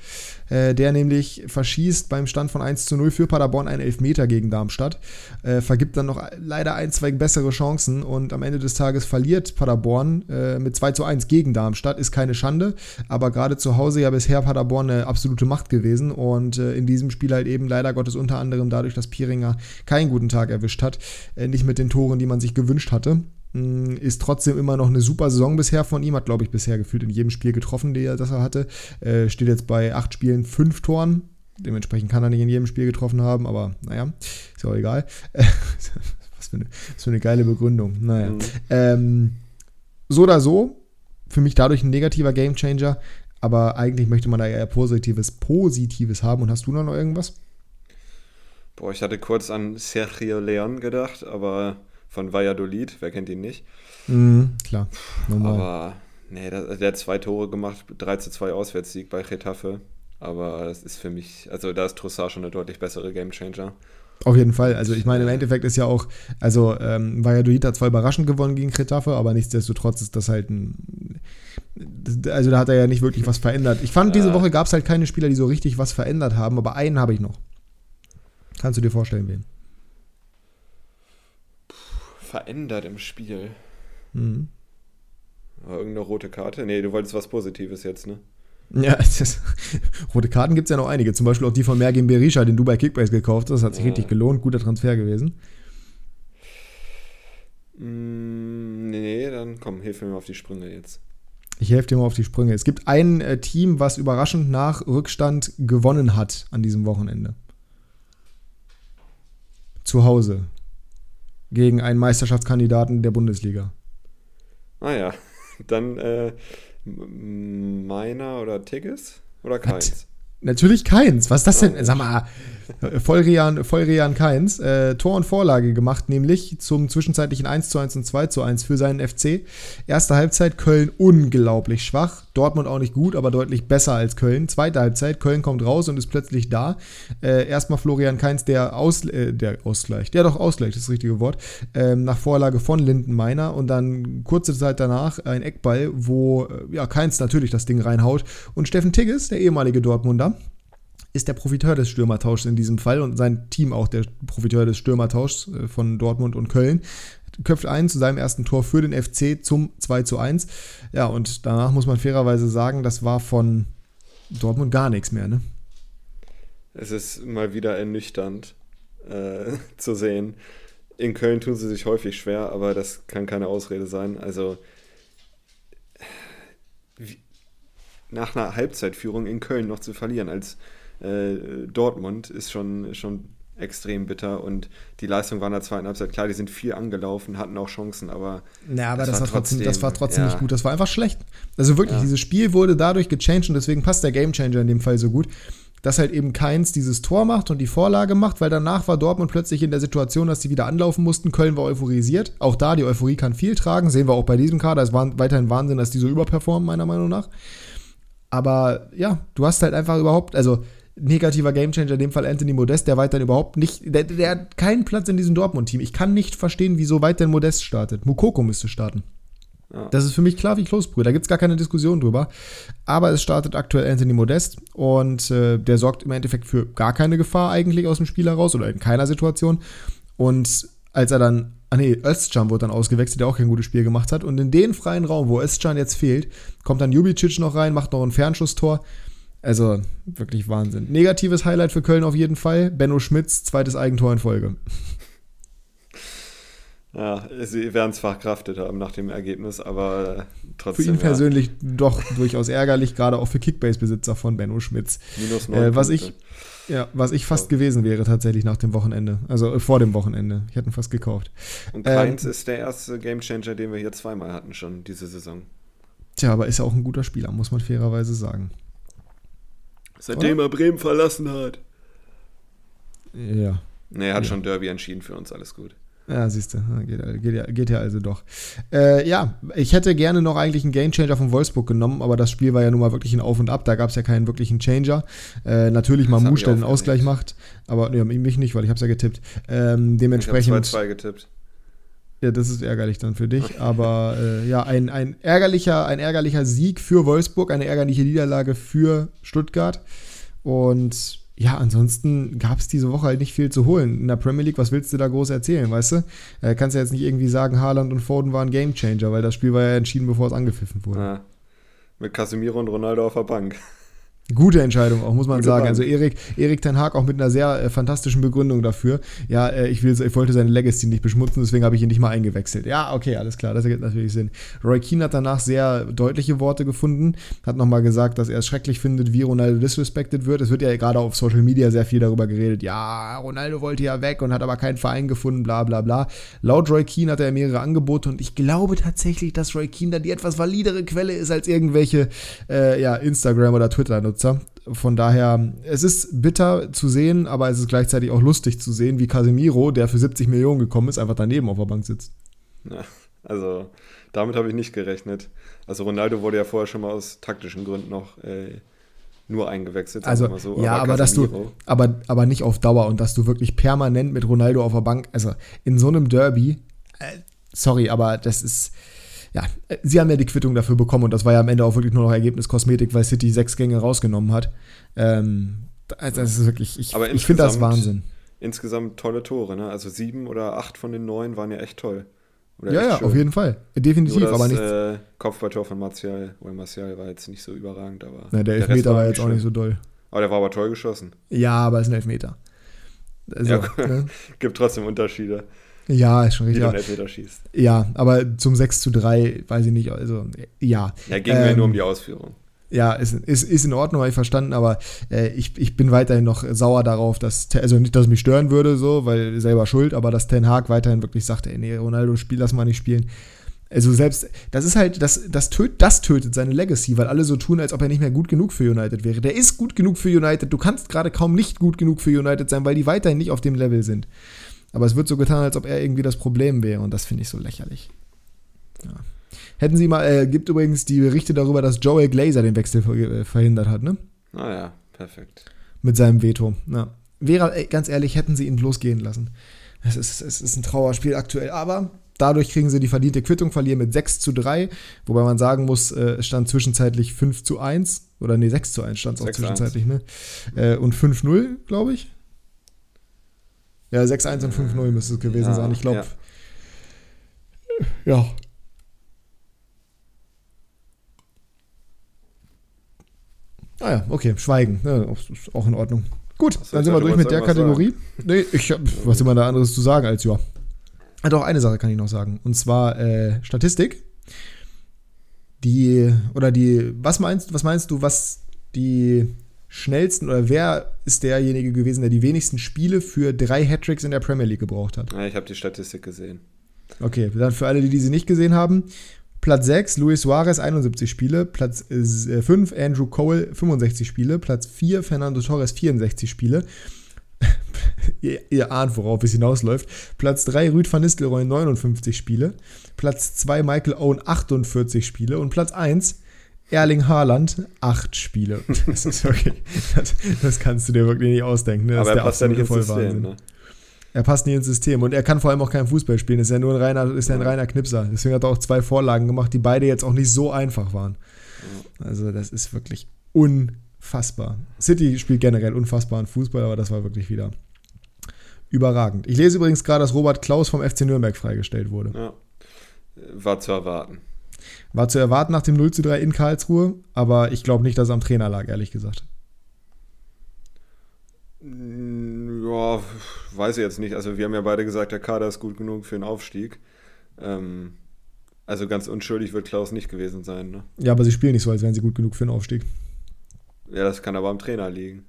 Äh, der nämlich verschießt beim Stand von 1 zu 0 für Paderborn einen Elfmeter gegen Darmstadt. Äh, vergibt dann noch leider ein, zwei bessere Chancen und am Ende des Tages verliert Paderborn äh, mit 2 zu 1 gegen Darmstadt. Ist keine Schande, aber gerade zu Hause ja bisher Paderborn eine absolute Macht gewesen und äh, in diesem Spiel halt eben leider Gottes unter anderem dadurch, dass Pieringer keinen guten Tag erwischt hat. Äh, nicht mit den Toren, die man sich gewünscht hatte. Ist trotzdem immer noch eine super Saison bisher von ihm. Hat, glaube ich, bisher gefühlt in jedem Spiel getroffen, er, das er hatte. Äh, steht jetzt bei acht Spielen, fünf Toren. Dementsprechend kann er nicht in jedem Spiel getroffen haben, aber naja, ist ja auch egal. was, für eine, was, für eine, geile Begründung. Naja. Mhm. Ähm, so oder so, für mich dadurch ein negativer Gamechanger, aber eigentlich möchte man da eher Positives, Positives haben. Und hast du noch irgendwas? Boah, ich hatte kurz an Sergio Leon gedacht, aber von Valladolid, wer kennt ihn nicht? Mhm, klar, normal. Aber nee, der, der, hat zwei Tore gemacht, 3 zu 2 Auswärtssieg bei Getafe. Aber das ist für mich, also da ist Trossard schon eine deutlich bessere Gamechanger. Auf jeden Fall. Also ich meine, im Endeffekt ist ja auch, also ähm, Valladolid hat zwar überraschend gewonnen gegen Getafe, aber nichtsdestotrotz ist das halt ein, also da hat er ja nicht wirklich was verändert. Ich fand, diese Woche gab es halt keine Spieler, die so richtig was verändert haben, aber einen habe ich noch. Kannst du dir vorstellen, wen? Verändert im Spiel. Mhm. irgendeine rote Karte? Nee, du wolltest was Positives jetzt, ne? Ja, ist, rote Karten gibt es ja noch einige. Zum Beispiel auch die von Mergin Berisha, den du bei Kickbase gekauft hast. Das hat sich ja. richtig gelohnt. Guter Transfer gewesen. Mm, nee, dann komm, hilf mir mal auf die Sprünge jetzt. Ich helfe dir mal auf die Sprünge. Es gibt ein äh, Team, was überraschend nach Rückstand gewonnen hat an diesem Wochenende. Zu Hause gegen einen Meisterschaftskandidaten der Bundesliga. Ah ja, dann äh, meiner oder Tigges oder Keins? Natürlich keins. Was ist das denn? Sag mal, Vollrian, Vollrian Keins. Äh, Tor und Vorlage gemacht, nämlich zum zwischenzeitlichen 1 zu 1 und 2 zu 1 für seinen FC. Erste Halbzeit Köln unglaublich schwach. Dortmund auch nicht gut, aber deutlich besser als Köln. Zweite Halbzeit, Köln kommt raus und ist plötzlich da. Äh, erstmal Florian Keins, der, Aus, äh, der Ausgleich, der doch Ausgleich, das das richtige Wort, ähm, nach Vorlage von Lindenmeiner und dann kurze Zeit danach ein Eckball, wo äh, ja, Keins natürlich das Ding reinhaut und Steffen Tigges, der ehemalige Dortmunder, ist der Profiteur des Stürmertauschs in diesem Fall und sein Team auch der Profiteur des Stürmertauschs äh, von Dortmund und Köln. Köpft ein zu seinem ersten Tor für den FC zum 2 zu 1. Ja, und danach muss man fairerweise sagen, das war von Dortmund gar nichts mehr, ne? Es ist mal wieder ernüchternd äh, zu sehen. In Köln tun sie sich häufig schwer, aber das kann keine Ausrede sein. Also wie, nach einer Halbzeitführung in Köln noch zu verlieren als äh, Dortmund ist schon, schon extrem bitter und die Leistung war in der zweiten Halbzeit klar, die sind viel angelaufen, hatten auch Chancen, aber. Ja, aber das, war trotzdem, das war trotzdem ja. nicht gut. Das war einfach schlecht. Also wirklich, ja. dieses Spiel wurde dadurch gechanged und deswegen passt der Gamechanger in dem Fall so gut, dass halt eben Keins dieses Tor macht und die Vorlage macht, weil danach war Dortmund plötzlich in der Situation, dass sie wieder anlaufen mussten. Köln war euphorisiert. Auch da, die Euphorie kann viel tragen. Sehen wir auch bei diesem Kader. Es war weiterhin Wahnsinn, dass die so überperformen, meiner Meinung nach. Aber ja, du hast halt einfach überhaupt, also negativer Gamechanger, in dem Fall Anthony Modest, der weiterhin überhaupt nicht, der, der hat keinen Platz in diesem Dortmund-Team. Ich kann nicht verstehen, wieso weiterhin Modest startet. Mukoko müsste starten. Ja. Das ist für mich klar wie Kloßbrühe. Da gibt es gar keine Diskussion drüber. Aber es startet aktuell Anthony Modest und äh, der sorgt im Endeffekt für gar keine Gefahr eigentlich aus dem Spiel heraus oder in keiner Situation. Und als er dann, ah nee, Özcan wurde dann ausgewechselt, der auch kein gutes Spiel gemacht hat. Und in den freien Raum, wo Özcan jetzt fehlt, kommt dann Jubicic noch rein, macht noch ein Fernschusstor. Also wirklich Wahnsinn. Negatives Highlight für Köln auf jeden Fall. Benno Schmitz, zweites Eigentor in Folge. Ja, sie werden es verkraftet haben nach dem Ergebnis, aber trotzdem. Für ihn persönlich doch durchaus ärgerlich, gerade auch für Kickbase-Besitzer von Benno Schmitz. Minus neun äh, was ich ja, was ich fast so. gewesen wäre tatsächlich nach dem Wochenende. Also äh, vor dem Wochenende. Ich hätte ihn fast gekauft. Und Keins ähm, ist der erste Gamechanger, den wir hier zweimal hatten schon diese Saison. Tja, aber ist ja auch ein guter Spieler, muss man fairerweise sagen. Seitdem Oder? er Bremen verlassen hat. Ja. Nee, er hat ja. schon Derby entschieden für uns, alles gut. Ja, siehst du, geht, geht, geht, ja also doch. Äh, ja, ich hätte gerne noch eigentlich einen Gamechanger von Wolfsburg genommen, aber das Spiel war ja nun mal wirklich ein Auf und Ab, da gab es ja keinen wirklichen Changer. Äh, natürlich mal Musch, der den Ausgleich macht, aber nee, mich nicht, weil ich habe es ja getippt. Ähm, dementsprechend. Ich habe 2-2 getippt. Ja, das ist ärgerlich dann für dich. Aber äh, ja, ein, ein, ärgerlicher, ein ärgerlicher Sieg für Wolfsburg, eine ärgerliche Niederlage für Stuttgart. Und ja, ansonsten gab es diese Woche halt nicht viel zu holen. In der Premier League, was willst du da groß erzählen, weißt du? Äh, kannst ja jetzt nicht irgendwie sagen, Haaland und Foden waren Gamechanger, weil das Spiel war ja entschieden, bevor es angepfiffen wurde. Ja. Mit Casemiro und Ronaldo auf der Bank. Gute Entscheidung auch, muss man Gute sagen. Bank. Also Erik, Erik Ten Haag auch mit einer sehr äh, fantastischen Begründung dafür. Ja, äh, ich, will, ich wollte seine Legacy nicht beschmutzen, deswegen habe ich ihn nicht mal eingewechselt. Ja, okay, alles klar, das ergibt natürlich Sinn. Roy Keane hat danach sehr deutliche Worte gefunden, hat nochmal gesagt, dass er es schrecklich findet, wie Ronaldo disrespected wird. Es wird ja gerade auf Social Media sehr viel darüber geredet. Ja, Ronaldo wollte ja weg und hat aber keinen Verein gefunden, bla bla bla. Laut Roy Keane hat er mehrere Angebote und ich glaube tatsächlich, dass Roy Keane da die etwas validere Quelle ist als irgendwelche äh, ja, Instagram- oder Twitter-Nutzer. Nutzer. Von daher, es ist bitter zu sehen, aber es ist gleichzeitig auch lustig zu sehen, wie Casemiro, der für 70 Millionen gekommen ist, einfach daneben auf der Bank sitzt. Ja, also damit habe ich nicht gerechnet. Also Ronaldo wurde ja vorher schon mal aus taktischen Gründen noch äh, nur eingewechselt. Also so. ja, aber, aber dass du, aber, aber nicht auf Dauer und dass du wirklich permanent mit Ronaldo auf der Bank, also in so einem Derby, äh, sorry, aber das ist ja, äh, sie haben ja die Quittung dafür bekommen und das war ja am Ende auch wirklich nur noch Ergebniskosmetik, weil City sechs Gänge rausgenommen hat. Ähm, also das ist wirklich, ich, ich finde das Wahnsinn. Insgesamt tolle Tore, ne? Also sieben oder acht von den neun waren ja echt toll. Oder ja, ja, schön. auf jeden Fall. Definitiv, das, aber nicht. Äh, Kopfballtor von Martial, weil Martial war jetzt nicht so überragend, aber. Na, der Elfmeter der war jetzt auch nicht so doll. Aber der war aber toll geschossen. Ja, aber es ist ein Elfmeter. Also, ja, ne? gibt trotzdem Unterschiede. Ja, ist schon richtig. Wie du schießt. Ja, aber zum 6 zu 3, weiß ich nicht, also ja. Ja, ging ähm, mir nur um die Ausführung. Ja, ist, ist, ist in Ordnung, habe ich verstanden, aber äh, ich, ich bin weiterhin noch sauer darauf, dass, also nicht, dass es mich stören würde, so, weil selber schuld, aber dass Ten Hag weiterhin wirklich sagt, ey, nee, Ronaldo, spiel das mal nicht spielen. Also selbst, das ist halt, das, das, töt, das tötet seine Legacy, weil alle so tun, als ob er nicht mehr gut genug für United wäre. Der ist gut genug für United, du kannst gerade kaum nicht gut genug für United sein, weil die weiterhin nicht auf dem Level sind. Aber es wird so getan, als ob er irgendwie das Problem wäre und das finde ich so lächerlich. Ja. Hätten Sie mal, äh, gibt übrigens die Berichte darüber, dass Joel Glazer den Wechsel äh, verhindert hat, ne? Ah ja, perfekt. Mit seinem Veto. Ja. Wäre, ey, ganz ehrlich, hätten sie ihn bloß gehen lassen. Es ist, es ist ein Trauerspiel aktuell, aber dadurch kriegen sie die verdiente Quittung, verlieren mit 6 zu 3, wobei man sagen muss, äh, es stand zwischenzeitlich 5 zu 1, oder nee, 6 zu 1 stand es auch zwischenzeitlich, ne? Äh, und 5-0, glaube ich. Ja, 6-1 und 5-0 müsste es gewesen ja, sein. Ich glaube. Ja. ja. Ah ja, okay, Schweigen. Ja, auch in Ordnung. Gut, dann sind wir durch mit der Kategorie. Sagen? Nee, ich hab, was immer da anderes zu sagen als ja. Ah, doch, eine Sache kann ich noch sagen. Und zwar äh, Statistik. Die, oder die, was meinst, was meinst du, was die schnellsten oder wer ist derjenige gewesen, der die wenigsten Spiele für drei Hattricks in der Premier League gebraucht hat? Ja, ich habe die Statistik gesehen. Okay, dann für alle, die diese nicht gesehen haben. Platz 6, Luis Suarez, 71 Spiele. Platz 5, äh, Andrew Cole, 65 Spiele. Platz 4, Fernando Torres, 64 Spiele. ihr, ihr, ahnt, worauf es hinausläuft. Platz 3, Rüd van Nistelrooy, 59 Spiele. Platz 2, Michael Owen, 48 Spiele. Und Platz 1, Erling Haaland, 8 Spiele. Das ist wirklich, das, das, kannst du dir wirklich nicht ausdenken. Ne? Das Aber er passt ja nicht ins System, ne? Er passt nicht ins System und er kann vor allem auch kein Fußball spielen. Ist ja nur ein reiner, ist ja ein reiner Knipser. Deswegen hat er auch zwei Vorlagen gemacht, die beide jetzt auch nicht so einfach waren. Also, das ist wirklich unfassbar. City spielt generell unfassbaren Fußball, aber das war wirklich wieder überragend. Ich lese übrigens gerade, dass Robert Klaus vom FC Nürnberg freigestellt wurde. Ja. War zu erwarten. War zu erwarten nach dem 0 zu 3 in Karlsruhe, aber ich glaube nicht, dass er am Trainer lag, ehrlich gesagt. Ja, weiß ich jetzt nicht. Also wir haben ja beide gesagt, der Kader ist gut genug für einen Aufstieg. Ähm, also ganz unschuldig wird Klaus nicht gewesen sein. Ne? Ja, aber sie spielen nicht so, als wären sie gut genug für einen Aufstieg. Ja, das kann aber am Trainer liegen.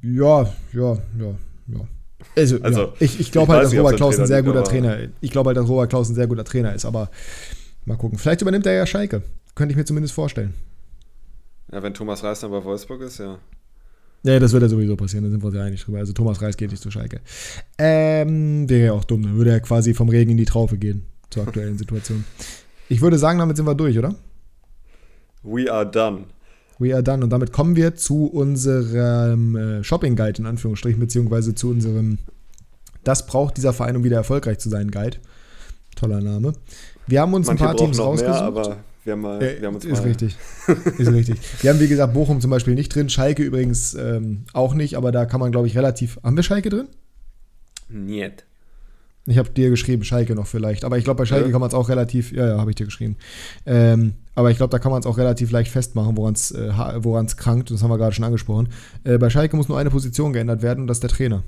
Ja, ja, ja, ja. Also, also ja. ich, ich glaube halt, dass Robert Klaus ein sehr guter Trainer ist. Ich glaube halt, dass Robert Klaus ein sehr guter Trainer ist, aber mal gucken. Vielleicht übernimmt er ja Schalke. Könnte ich mir zumindest vorstellen. Ja, wenn Thomas Reisner bei Wolfsburg ist, ja. Ja, das wird ja sowieso passieren, da sind wir uns ja einig drüber. Also Thomas Reis geht nicht zu Schalke. Ähm, wäre ja auch dumm, dann würde er quasi vom Regen in die Traufe gehen, zur aktuellen Situation. Ich würde sagen, damit sind wir durch, oder? We are done. We are done. Und damit kommen wir zu unserem äh, Shopping-Guide, in Anführungsstrichen, beziehungsweise zu unserem Das braucht dieser Verein, um wieder erfolgreich zu sein, Guide. Toller Name. Wir haben uns Manche ein paar Teams rausgesucht. Mehr, aber wir haben, mal, äh, wir haben uns ist mal richtig. ist richtig. Wir haben, wie gesagt, Bochum zum Beispiel nicht drin, Schalke übrigens ähm, auch nicht, aber da kann man, glaube ich, relativ. Haben wir Schalke drin? Niet. Ich habe dir geschrieben, Schalke noch vielleicht. Aber ich glaube, bei Schalke ja. kann man es auch relativ. Ja, ja, habe ich dir geschrieben. Ähm, aber ich glaube, da kann man es auch relativ leicht festmachen, woran es äh, krankt. Das haben wir gerade schon angesprochen. Äh, bei Schalke muss nur eine Position geändert werden und das ist der Trainer.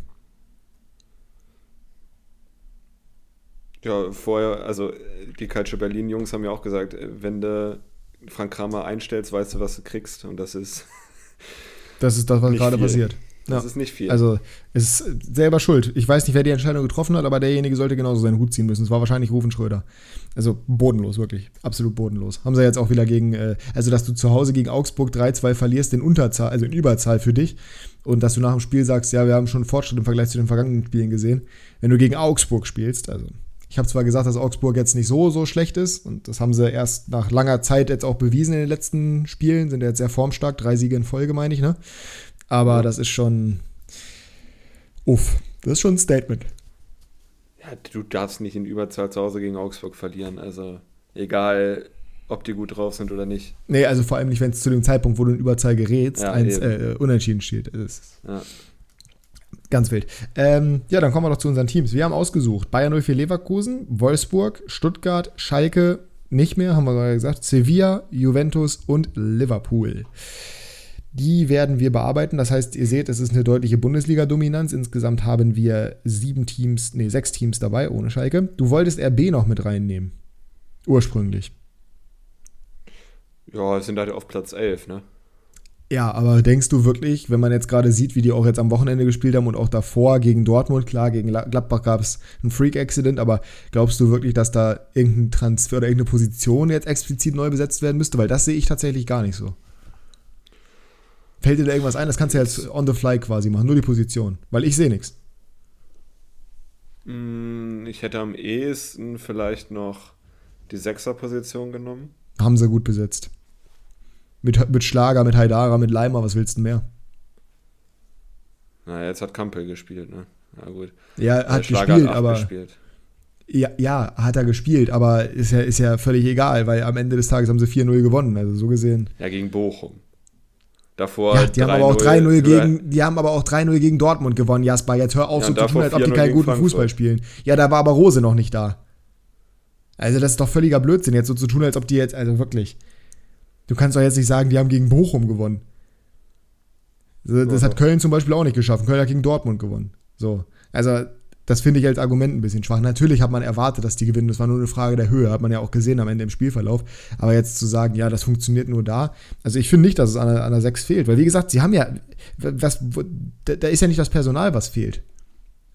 Ja, vorher, also die Culture Berlin-Jungs haben ja auch gesagt, äh, wenn du Frank Kramer einstellst, weißt du, was du kriegst. Und das ist. Das ist das, was gerade passiert. Das ja. ist nicht viel. Also, es ist selber schuld. Ich weiß nicht, wer die Entscheidung getroffen hat, aber derjenige sollte genauso seinen Hut ziehen müssen. Es war wahrscheinlich Rufen Schröder. Also bodenlos, wirklich. Absolut bodenlos. Haben sie jetzt auch wieder gegen, äh, also dass du zu Hause gegen Augsburg 3-2 verlierst in Unterzahl, also in Überzahl für dich. Und dass du nach dem Spiel sagst, ja, wir haben schon Fortschritt im Vergleich zu den vergangenen Spielen gesehen. Wenn du gegen Augsburg spielst, also ich habe zwar gesagt, dass Augsburg jetzt nicht so, so schlecht ist und das haben sie erst nach langer Zeit jetzt auch bewiesen in den letzten Spielen, sind ja jetzt sehr formstark, drei Siege in Folge, meine ich, ne? Aber das ist schon, uff, das ist schon ein Statement. Ja, du darfst nicht in Überzahl zu Hause gegen Augsburg verlieren, also egal, ob die gut drauf sind oder nicht. Nee, also vor allem nicht, wenn es zu dem Zeitpunkt, wo du in Überzahl gerätst, ja, eins, äh, unentschieden steht. Ja. Ganz wild. Ähm, ja, dann kommen wir doch zu unseren Teams. Wir haben ausgesucht Bayern 04 Leverkusen, Wolfsburg, Stuttgart, Schalke, nicht mehr, haben wir gerade gesagt, Sevilla, Juventus und Liverpool. Die werden wir bearbeiten. Das heißt, ihr seht, es ist eine deutliche Bundesliga-Dominanz. Insgesamt haben wir sieben Teams, nee, sechs Teams dabei, ohne Schalke. Du wolltest RB noch mit reinnehmen. Ursprünglich. Ja, sind halt auf Platz 11, ne? Ja, aber denkst du wirklich, wenn man jetzt gerade sieht, wie die auch jetzt am Wochenende gespielt haben und auch davor gegen Dortmund, klar, gegen Gladbach gab es ein Freak-Accident, aber glaubst du wirklich, dass da irgendein Transfer oder irgendeine Position jetzt explizit neu besetzt werden müsste? Weil das sehe ich tatsächlich gar nicht so. Fällt dir da irgendwas ein? Das kannst du jetzt on the fly quasi machen, nur die Position. Weil ich sehe nichts. Mm, ich hätte am ehesten vielleicht noch die Sechser-Position genommen. Haben sie gut besetzt. Mit, mit Schlager, mit Haidara, mit Leimer, was willst du mehr? Na, jetzt hat Kampel gespielt, ne? Ja, gut. Ja, hat gespielt, hat aber. Gespielt. Ja, ja, hat er gespielt, aber ist ja, ist ja völlig egal, weil am Ende des Tages haben sie 4-0 gewonnen, also so gesehen. Ja, gegen Bochum. Davor ja, die haben aber auch 3-0 gegen, die haben aber auch 3-0 gegen Dortmund gewonnen, Jasper. Jetzt hör auf, ja, so zu tun, als ob die keinen guten Frankfurt. Fußball spielen. Ja, da war aber Rose noch nicht da. Also, das ist doch völliger Blödsinn, jetzt so zu tun, als ob die jetzt, also wirklich. Du kannst doch jetzt nicht sagen, die haben gegen Bochum gewonnen. Das hat Köln zum Beispiel auch nicht geschafft. Köln hat gegen Dortmund gewonnen. So. Also, Das finde ich als Argument ein bisschen schwach. Natürlich hat man erwartet, dass die gewinnen. Das war nur eine Frage der Höhe, hat man ja auch gesehen am Ende im Spielverlauf. Aber jetzt zu sagen, ja, das funktioniert nur da. Also ich finde nicht, dass es an der, an der 6 fehlt. Weil wie gesagt, sie haben ja, was, da ist ja nicht das Personal, was fehlt.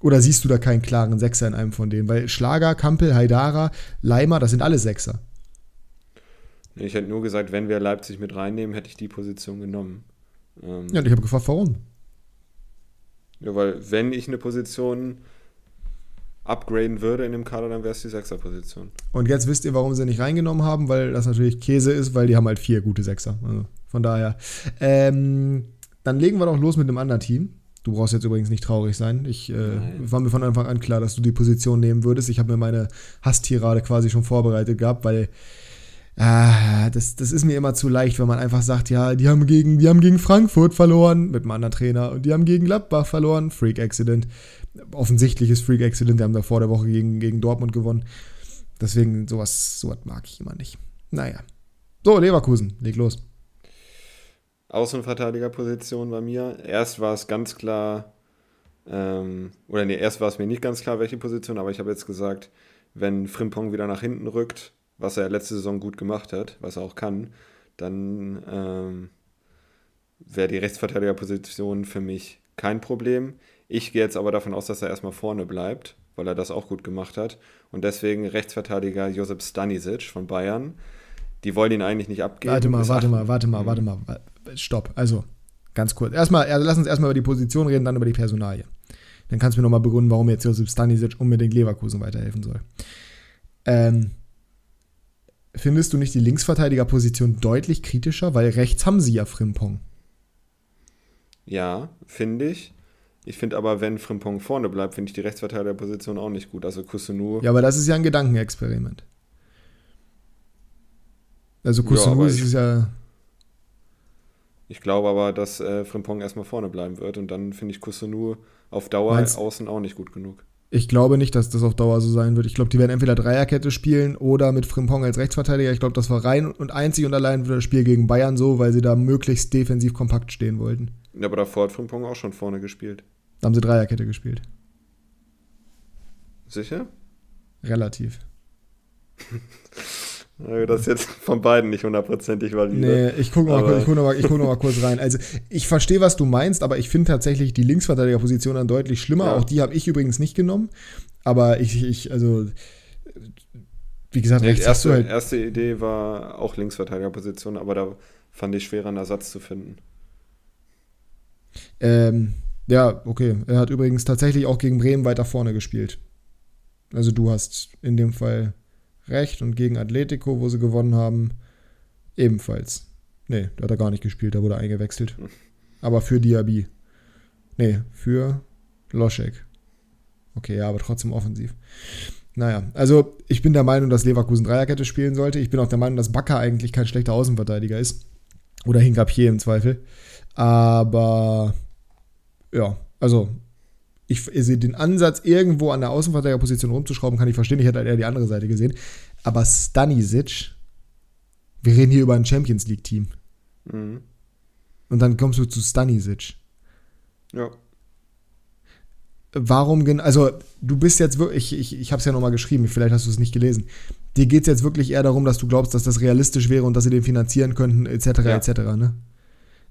Oder siehst du da keinen klaren Sechser in einem von denen? Weil Schlager, Kampel, Haidara, Leimer, das sind alle Sechser. Ich hätte nur gesagt, wenn wir Leipzig mit reinnehmen, hätte ich die Position genommen. Ähm ja, und ich habe gefragt, warum? Ja, weil wenn ich eine Position upgraden würde in dem Kader, dann wäre es die Sechser-Position. Und jetzt wisst ihr, warum sie nicht reingenommen haben, weil das natürlich Käse ist, weil die haben halt vier gute Sechser. Also von daher. Ähm, dann legen wir doch los mit einem anderen Team. Du brauchst jetzt übrigens nicht traurig sein. Ich äh, war mir von Anfang an klar, dass du die Position nehmen würdest. Ich habe mir meine Hasstirade quasi schon vorbereitet gehabt, weil ah, das, das ist mir immer zu leicht, wenn man einfach sagt, ja, die haben gegen, die haben gegen Frankfurt verloren mit einem anderen Trainer und die haben gegen Gladbach verloren. Freak Accident. Offensichtliches Freak Accident. Die haben da vor der Woche gegen, gegen Dortmund gewonnen. Deswegen, sowas, sowas mag ich immer nicht. Naja. So, Leverkusen, leg los. Außenverteidigerposition bei mir. Erst war es ganz klar, ähm, oder nee, erst war es mir nicht ganz klar, welche Position, aber ich habe jetzt gesagt, wenn Frimpong wieder nach hinten rückt, was er letzte Saison gut gemacht hat, was er auch kann, dann ähm, wäre die Rechtsverteidigerposition für mich kein Problem. Ich gehe jetzt aber davon aus, dass er erstmal vorne bleibt, weil er das auch gut gemacht hat. Und deswegen Rechtsverteidiger Josep Stanisic von Bayern. Die wollen ihn eigentlich nicht abgeben. Warte mal, warte mal, warte mal, warte mal. Stopp. Also, ganz kurz. Erstmal, also lass uns erstmal über die Position reden, dann über die Personalie. Dann kannst du mir nochmal begründen, warum jetzt Josip Stanisic unbedingt Leverkusen weiterhelfen soll. Ähm, findest du nicht die Linksverteidigerposition deutlich kritischer? Weil rechts haben sie ja Frimpong. Ja, finde ich. Ich finde aber, wenn Frimpong vorne bleibt, finde ich die Rechtsverteidigerposition auch nicht gut. Also Kusunu. Ja, aber das ist ja ein Gedankenexperiment. Also Kusunu ja, ist ja. Ich glaube aber, dass äh, Frimpong erstmal vorne bleiben wird und dann finde ich Kusunu auf Dauer Meinst, außen auch nicht gut genug. Ich glaube nicht, dass das auf Dauer so sein wird. Ich glaube, die werden entweder Dreierkette spielen oder mit Frimpong als Rechtsverteidiger. Ich glaube, das war rein und einzig und allein für das Spiel gegen Bayern so, weil sie da möglichst defensiv kompakt stehen wollten. Ja, aber davor hat Frimpong auch schon vorne gespielt. Da haben sie Dreierkette gespielt. Sicher? Relativ. Das ist jetzt von beiden nicht hundertprozentig valide. Nee, ich gucke noch, mal, guck noch, mal, guck noch mal kurz rein. Also, ich verstehe, was du meinst, aber ich finde tatsächlich die Linksverteidigerposition dann deutlich schlimmer. Ja. Auch die habe ich übrigens nicht genommen. Aber ich, ich also, wie gesagt, rechts die erste, halt erste Idee war auch Linksverteidigerposition, aber da fand ich schwer, einen Ersatz zu finden. Ähm, ja, okay. Er hat übrigens tatsächlich auch gegen Bremen weiter vorne gespielt. Also, du hast in dem Fall recht und gegen Atletico, wo sie gewonnen haben, ebenfalls. Nee, da hat er gar nicht gespielt, da wurde eingewechselt. Aber für Diaby. Nee, für Loschek. Okay, ja, aber trotzdem offensiv. Naja, also ich bin der Meinung, dass Leverkusen Dreierkette spielen sollte. Ich bin auch der Meinung, dass Bakker eigentlich kein schlechter Außenverteidiger ist. Oder Hinkapier im Zweifel. Aber ja, also ich sehe den Ansatz, irgendwo an der Außenverteidigerposition rumzuschrauben, kann ich verstehen. Ich hätte halt eher die andere Seite gesehen. Aber Stanisic, wir reden hier über ein Champions League-Team. Mhm. Und dann kommst du zu Stanisic. Ja. Warum genau? Also, du bist jetzt wirklich, ich, ich, ich habe es ja nochmal geschrieben, vielleicht hast du es nicht gelesen. Dir geht es jetzt wirklich eher darum, dass du glaubst, dass das realistisch wäre und dass sie den finanzieren könnten, etc., ja. etc., ne?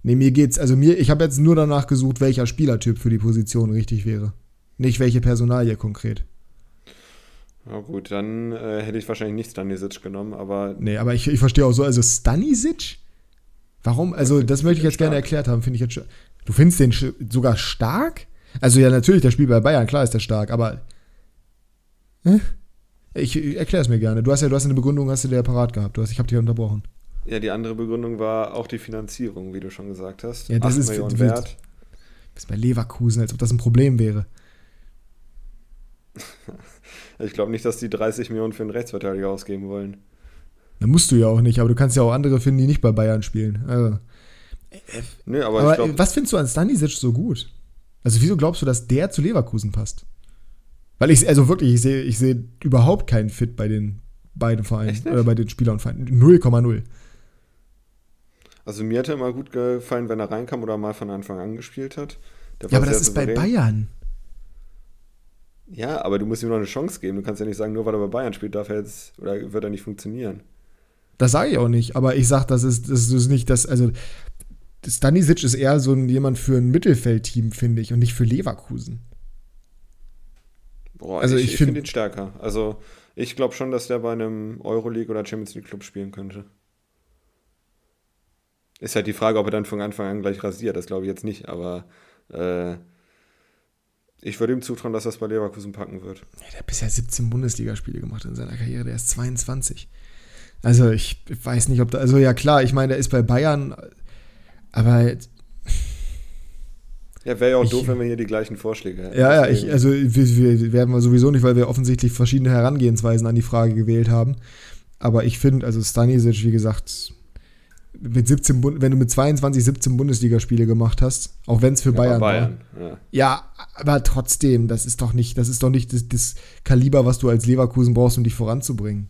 Nee, mir geht's, also mir, ich habe jetzt nur danach gesucht, welcher Spielertyp für die Position richtig wäre. Nicht welche Personalie konkret. Ja gut, dann äh, hätte ich wahrscheinlich nicht Stanisic genommen, aber. Nee, aber ich, ich verstehe auch so, also Stanisic? Warum? Also, das möchte ich jetzt stark. gerne erklärt haben, finde ich jetzt Du findest den sogar stark? Also ja, natürlich, der spielt bei Bayern, klar ist der stark, aber. Hä? Ich, ich erkläre es mir gerne. Du hast ja, du hast eine Begründung, hast du dir parat gehabt. Du hast, ich habe dich unterbrochen. Ja, die andere Begründung war auch die Finanzierung, wie du schon gesagt hast. Ja, das 8 ist Millionen wert. Du bist bei Leverkusen, als ob das ein Problem wäre. ich glaube nicht, dass die 30 Millionen für einen Rechtsverteidiger ausgeben wollen. Da musst du ja auch nicht, aber du kannst ja auch andere finden, die nicht bei Bayern spielen. Also. Nee, aber, aber glaub, was findest du an Stanisic so gut? Also wieso glaubst du, dass der zu Leverkusen passt? Weil ich, also wirklich, ich sehe ich seh überhaupt keinen Fit bei den beiden Vereinen oder bei den Spielern und Vereinen. 0,0. Also mir hat er immer gut gefallen, wenn er reinkam oder mal von Anfang an gespielt hat. ja, aber das ist bei Bayern. Ja, aber du musst ihm noch eine Chance geben. Du kannst ja nicht sagen, nur weil er bei Bayern spielt, darf er jetzt oder wird er nicht funktionieren. Das sage ich auch nicht, aber ich sage, das ist, das ist nicht das, also Stanisic ist eher so ein, jemand für ein Mittelfeldteam, finde ich, und nicht für Leverkusen. Boah, also ich, ich, ich finde find ihn stärker. Also ich glaube schon, dass der bei einem Euroleague oder Champions League Club spielen könnte. Ist halt die Frage, ob er dann von Anfang an gleich rasiert. Das glaube ich jetzt nicht, aber äh, ich würde ihm zutrauen, dass er es bei Leverkusen packen wird. Der hat bisher 17 Bundesligaspiele gemacht in seiner Karriere. Der ist 22. Also ich weiß nicht, ob da. Also ja klar, ich meine, der ist bei Bayern, aber. Ja, wäre ja auch ich, doof, wenn wir hier die gleichen Vorschläge hätten. Ja, ja, ich, also wir, wir werden wir sowieso nicht, weil wir offensichtlich verschiedene Herangehensweisen an die Frage gewählt haben. Aber ich finde, also Stanisic, wie gesagt, mit 17, wenn du mit 22 17 Bundesligaspiele gemacht hast, auch wenn es für ja, Bayern, Bayern war. Ja. ja. aber trotzdem, das ist doch nicht, das ist doch nicht das, das Kaliber, was du als Leverkusen brauchst, um dich voranzubringen.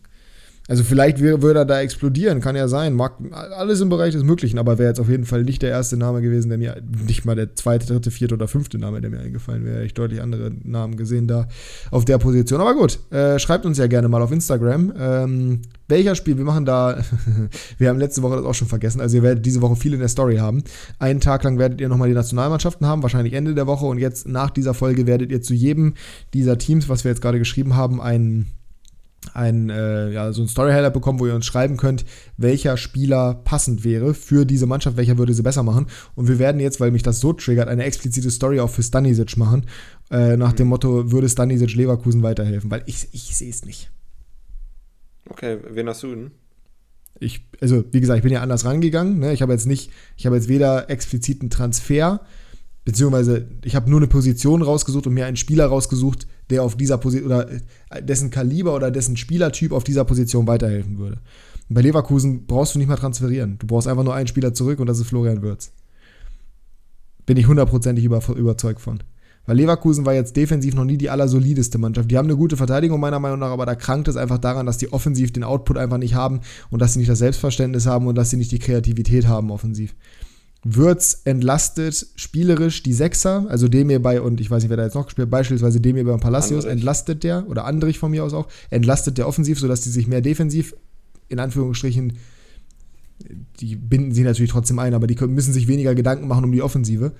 Also vielleicht würde er da explodieren, kann ja sein. Mag, alles im Bereich des Möglichen, aber wäre jetzt auf jeden Fall nicht der erste Name gewesen, der mir, nicht mal der zweite, dritte, vierte oder fünfte Name, der mir eingefallen wäre. Ich deutlich andere Namen gesehen da auf der Position. Aber gut, äh, schreibt uns ja gerne mal auf Instagram. Ähm, welcher Spiel, wir machen da, wir haben letzte Woche das auch schon vergessen, also ihr werdet diese Woche viel in der Story haben. Einen Tag lang werdet ihr nochmal die Nationalmannschaften haben, wahrscheinlich Ende der Woche und jetzt nach dieser Folge werdet ihr zu jedem dieser Teams, was wir jetzt gerade geschrieben haben, einen ein, äh, ja, so ein Storyheader bekommen, wo ihr uns schreiben könnt, welcher Spieler passend wäre für diese Mannschaft, welcher würde sie besser machen. Und wir werden jetzt, weil mich das so triggert, eine explizite Story auch für Stanisic machen, äh, nach mhm. dem Motto, würde Stanisic Leverkusen weiterhelfen, weil ich, ich sehe es nicht. Okay, wen hast du denn? Ich, also, wie gesagt, ich bin ja anders rangegangen. Ne? Ich habe jetzt nicht, ich habe jetzt weder expliziten Transfer, beziehungsweise ich habe nur eine Position rausgesucht und mir einen Spieler rausgesucht, der auf dieser Position oder äh, dessen Kaliber oder dessen Spielertyp auf dieser Position weiterhelfen würde. Und bei Leverkusen brauchst du nicht mal transferieren. Du brauchst einfach nur einen Spieler zurück und das ist Florian Würz. Bin ich hundertprozentig über, überzeugt von. Weil Leverkusen war jetzt defensiv noch nie die allersolideste Mannschaft. Die haben eine gute Verteidigung meiner Meinung nach, aber da krankt es einfach daran, dass die offensiv den Output einfach nicht haben und dass sie nicht das Selbstverständnis haben und dass sie nicht die Kreativität haben offensiv. Würz entlastet spielerisch die Sechser, also Demir bei, und ich weiß nicht, wer da jetzt noch gespielt beispielsweise Demir bei Palacios, Andrich. entlastet der, oder Andrich von mir aus auch, entlastet der offensiv, sodass die sich mehr defensiv, in Anführungsstrichen, die binden sie natürlich trotzdem ein, aber die müssen sich weniger Gedanken machen um die Offensive.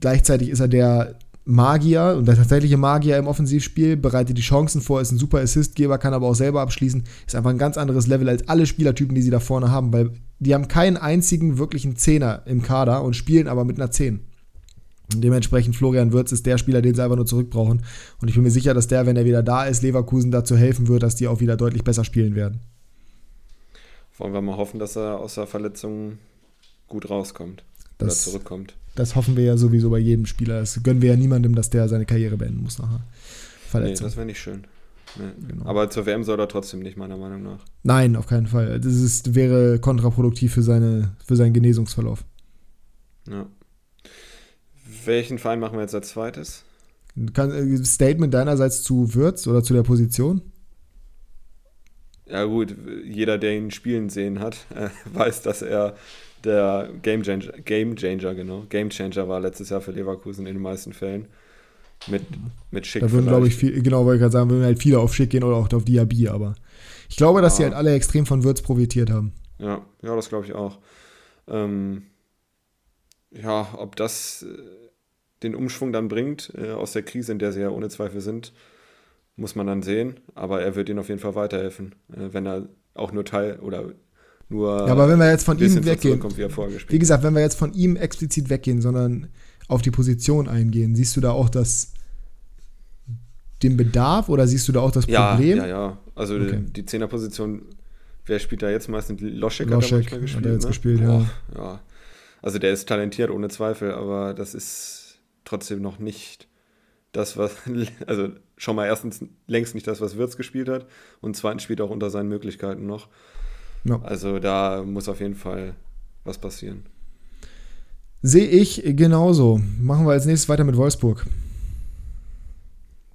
Gleichzeitig ist er der Magier und der tatsächliche Magier im Offensivspiel, bereitet die Chancen vor, ist ein super Assistgeber, kann aber auch selber abschließen, ist einfach ein ganz anderes Level als alle Spielertypen, die sie da vorne haben, weil die haben keinen einzigen wirklichen Zehner im Kader und spielen aber mit einer Zehn. Und dementsprechend Florian Würz ist der Spieler, den sie einfach nur zurückbrauchen. Und ich bin mir sicher, dass der, wenn er wieder da ist, Leverkusen dazu helfen wird, dass die auch wieder deutlich besser spielen werden. Wollen wir mal hoffen, dass er aus der Verletzung gut rauskommt das, oder zurückkommt. Das hoffen wir ja sowieso bei jedem Spieler. Das gönnen wir ja niemandem, dass der seine Karriere beenden muss nachher. Verletzung. Nee, das wäre nicht schön. Nee. Genau. Aber zur WM soll er trotzdem nicht, meiner Meinung nach. Nein, auf keinen Fall. Das ist, wäre kontraproduktiv für, seine, für seinen Genesungsverlauf. Ja. Welchen Verein machen wir jetzt als zweites? Kann, äh, Statement deinerseits zu Würz oder zu der Position? Ja, gut, jeder, der ihn spielen sehen hat, äh, weiß, dass er der Game Changer, Game Changer, genau, Game Changer war letztes Jahr für Leverkusen in den meisten Fällen. Mit, mit Schick. Da würden, glaube ich, viel, genau, wollte ich gerade sagen, würden halt viele auf Schick gehen oder auch auf Diaby, aber ich glaube, dass ja. sie halt alle extrem von Würz profitiert haben. Ja, ja, das glaube ich auch. Ähm, ja, ob das äh, den Umschwung dann bringt äh, aus der Krise, in der sie ja ohne Zweifel sind, muss man dann sehen. Aber er wird ihnen auf jeden Fall weiterhelfen, äh, wenn er auch nur Teil oder nur. Ja, aber wenn wir jetzt von ihm weggehen, wie, wie gesagt, wenn wir jetzt von ihm explizit weggehen, sondern auf die Position eingehen, siehst du da auch das den Bedarf oder siehst du da auch das Problem? Ja, ja, ja. Also okay. die Zehnerposition, wer spielt da jetzt meistens? Loschek, Loschek hat er manchmal gespielt. Hat er jetzt ne? gespielt, ja. Oh, ja. Also der ist talentiert, ohne Zweifel, aber das ist trotzdem noch nicht das, was, also schon mal erstens längst nicht das, was Wirtz gespielt hat und zweitens spielt auch unter seinen Möglichkeiten noch. Ja. Also da muss auf jeden Fall was passieren. Sehe ich genauso. Machen wir als nächstes weiter mit Wolfsburg.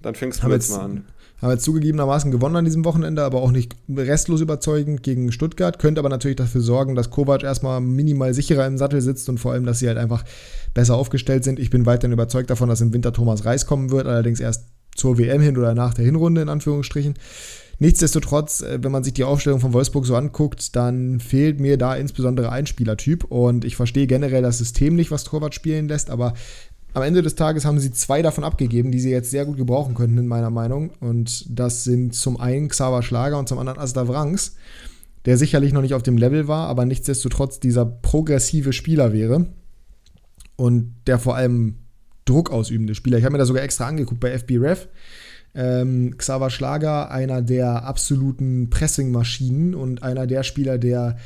Dann fängst du jetzt mal an. Haben jetzt zugegebenermaßen gewonnen an diesem Wochenende, aber auch nicht restlos überzeugend gegen Stuttgart. Könnte aber natürlich dafür sorgen, dass Kovac erstmal minimal sicherer im Sattel sitzt und vor allem, dass sie halt einfach besser aufgestellt sind. Ich bin weiterhin überzeugt davon, dass im Winter Thomas Reis kommen wird, allerdings erst zur WM hin oder nach der Hinrunde in Anführungsstrichen. Nichtsdestotrotz, äh, wenn man sich die Aufstellung von Wolfsburg so anguckt, dann fehlt mir da insbesondere ein Spielertyp und ich verstehe generell das System nicht, was Torwart spielen lässt, aber am Ende des Tages haben sie zwei davon abgegeben, die sie jetzt sehr gut gebrauchen könnten, in meiner Meinung. Und das sind zum einen Xaver Schlager und zum anderen Asda Wrangs, der sicherlich noch nicht auf dem Level war, aber nichtsdestotrotz dieser progressive Spieler wäre. Und der vor allem Druck ausübende Spieler. Ich habe mir da sogar extra angeguckt bei FB Ref. Ähm, Xaver Schlager, einer der absoluten Pressing-Maschinen und einer der Spieler, der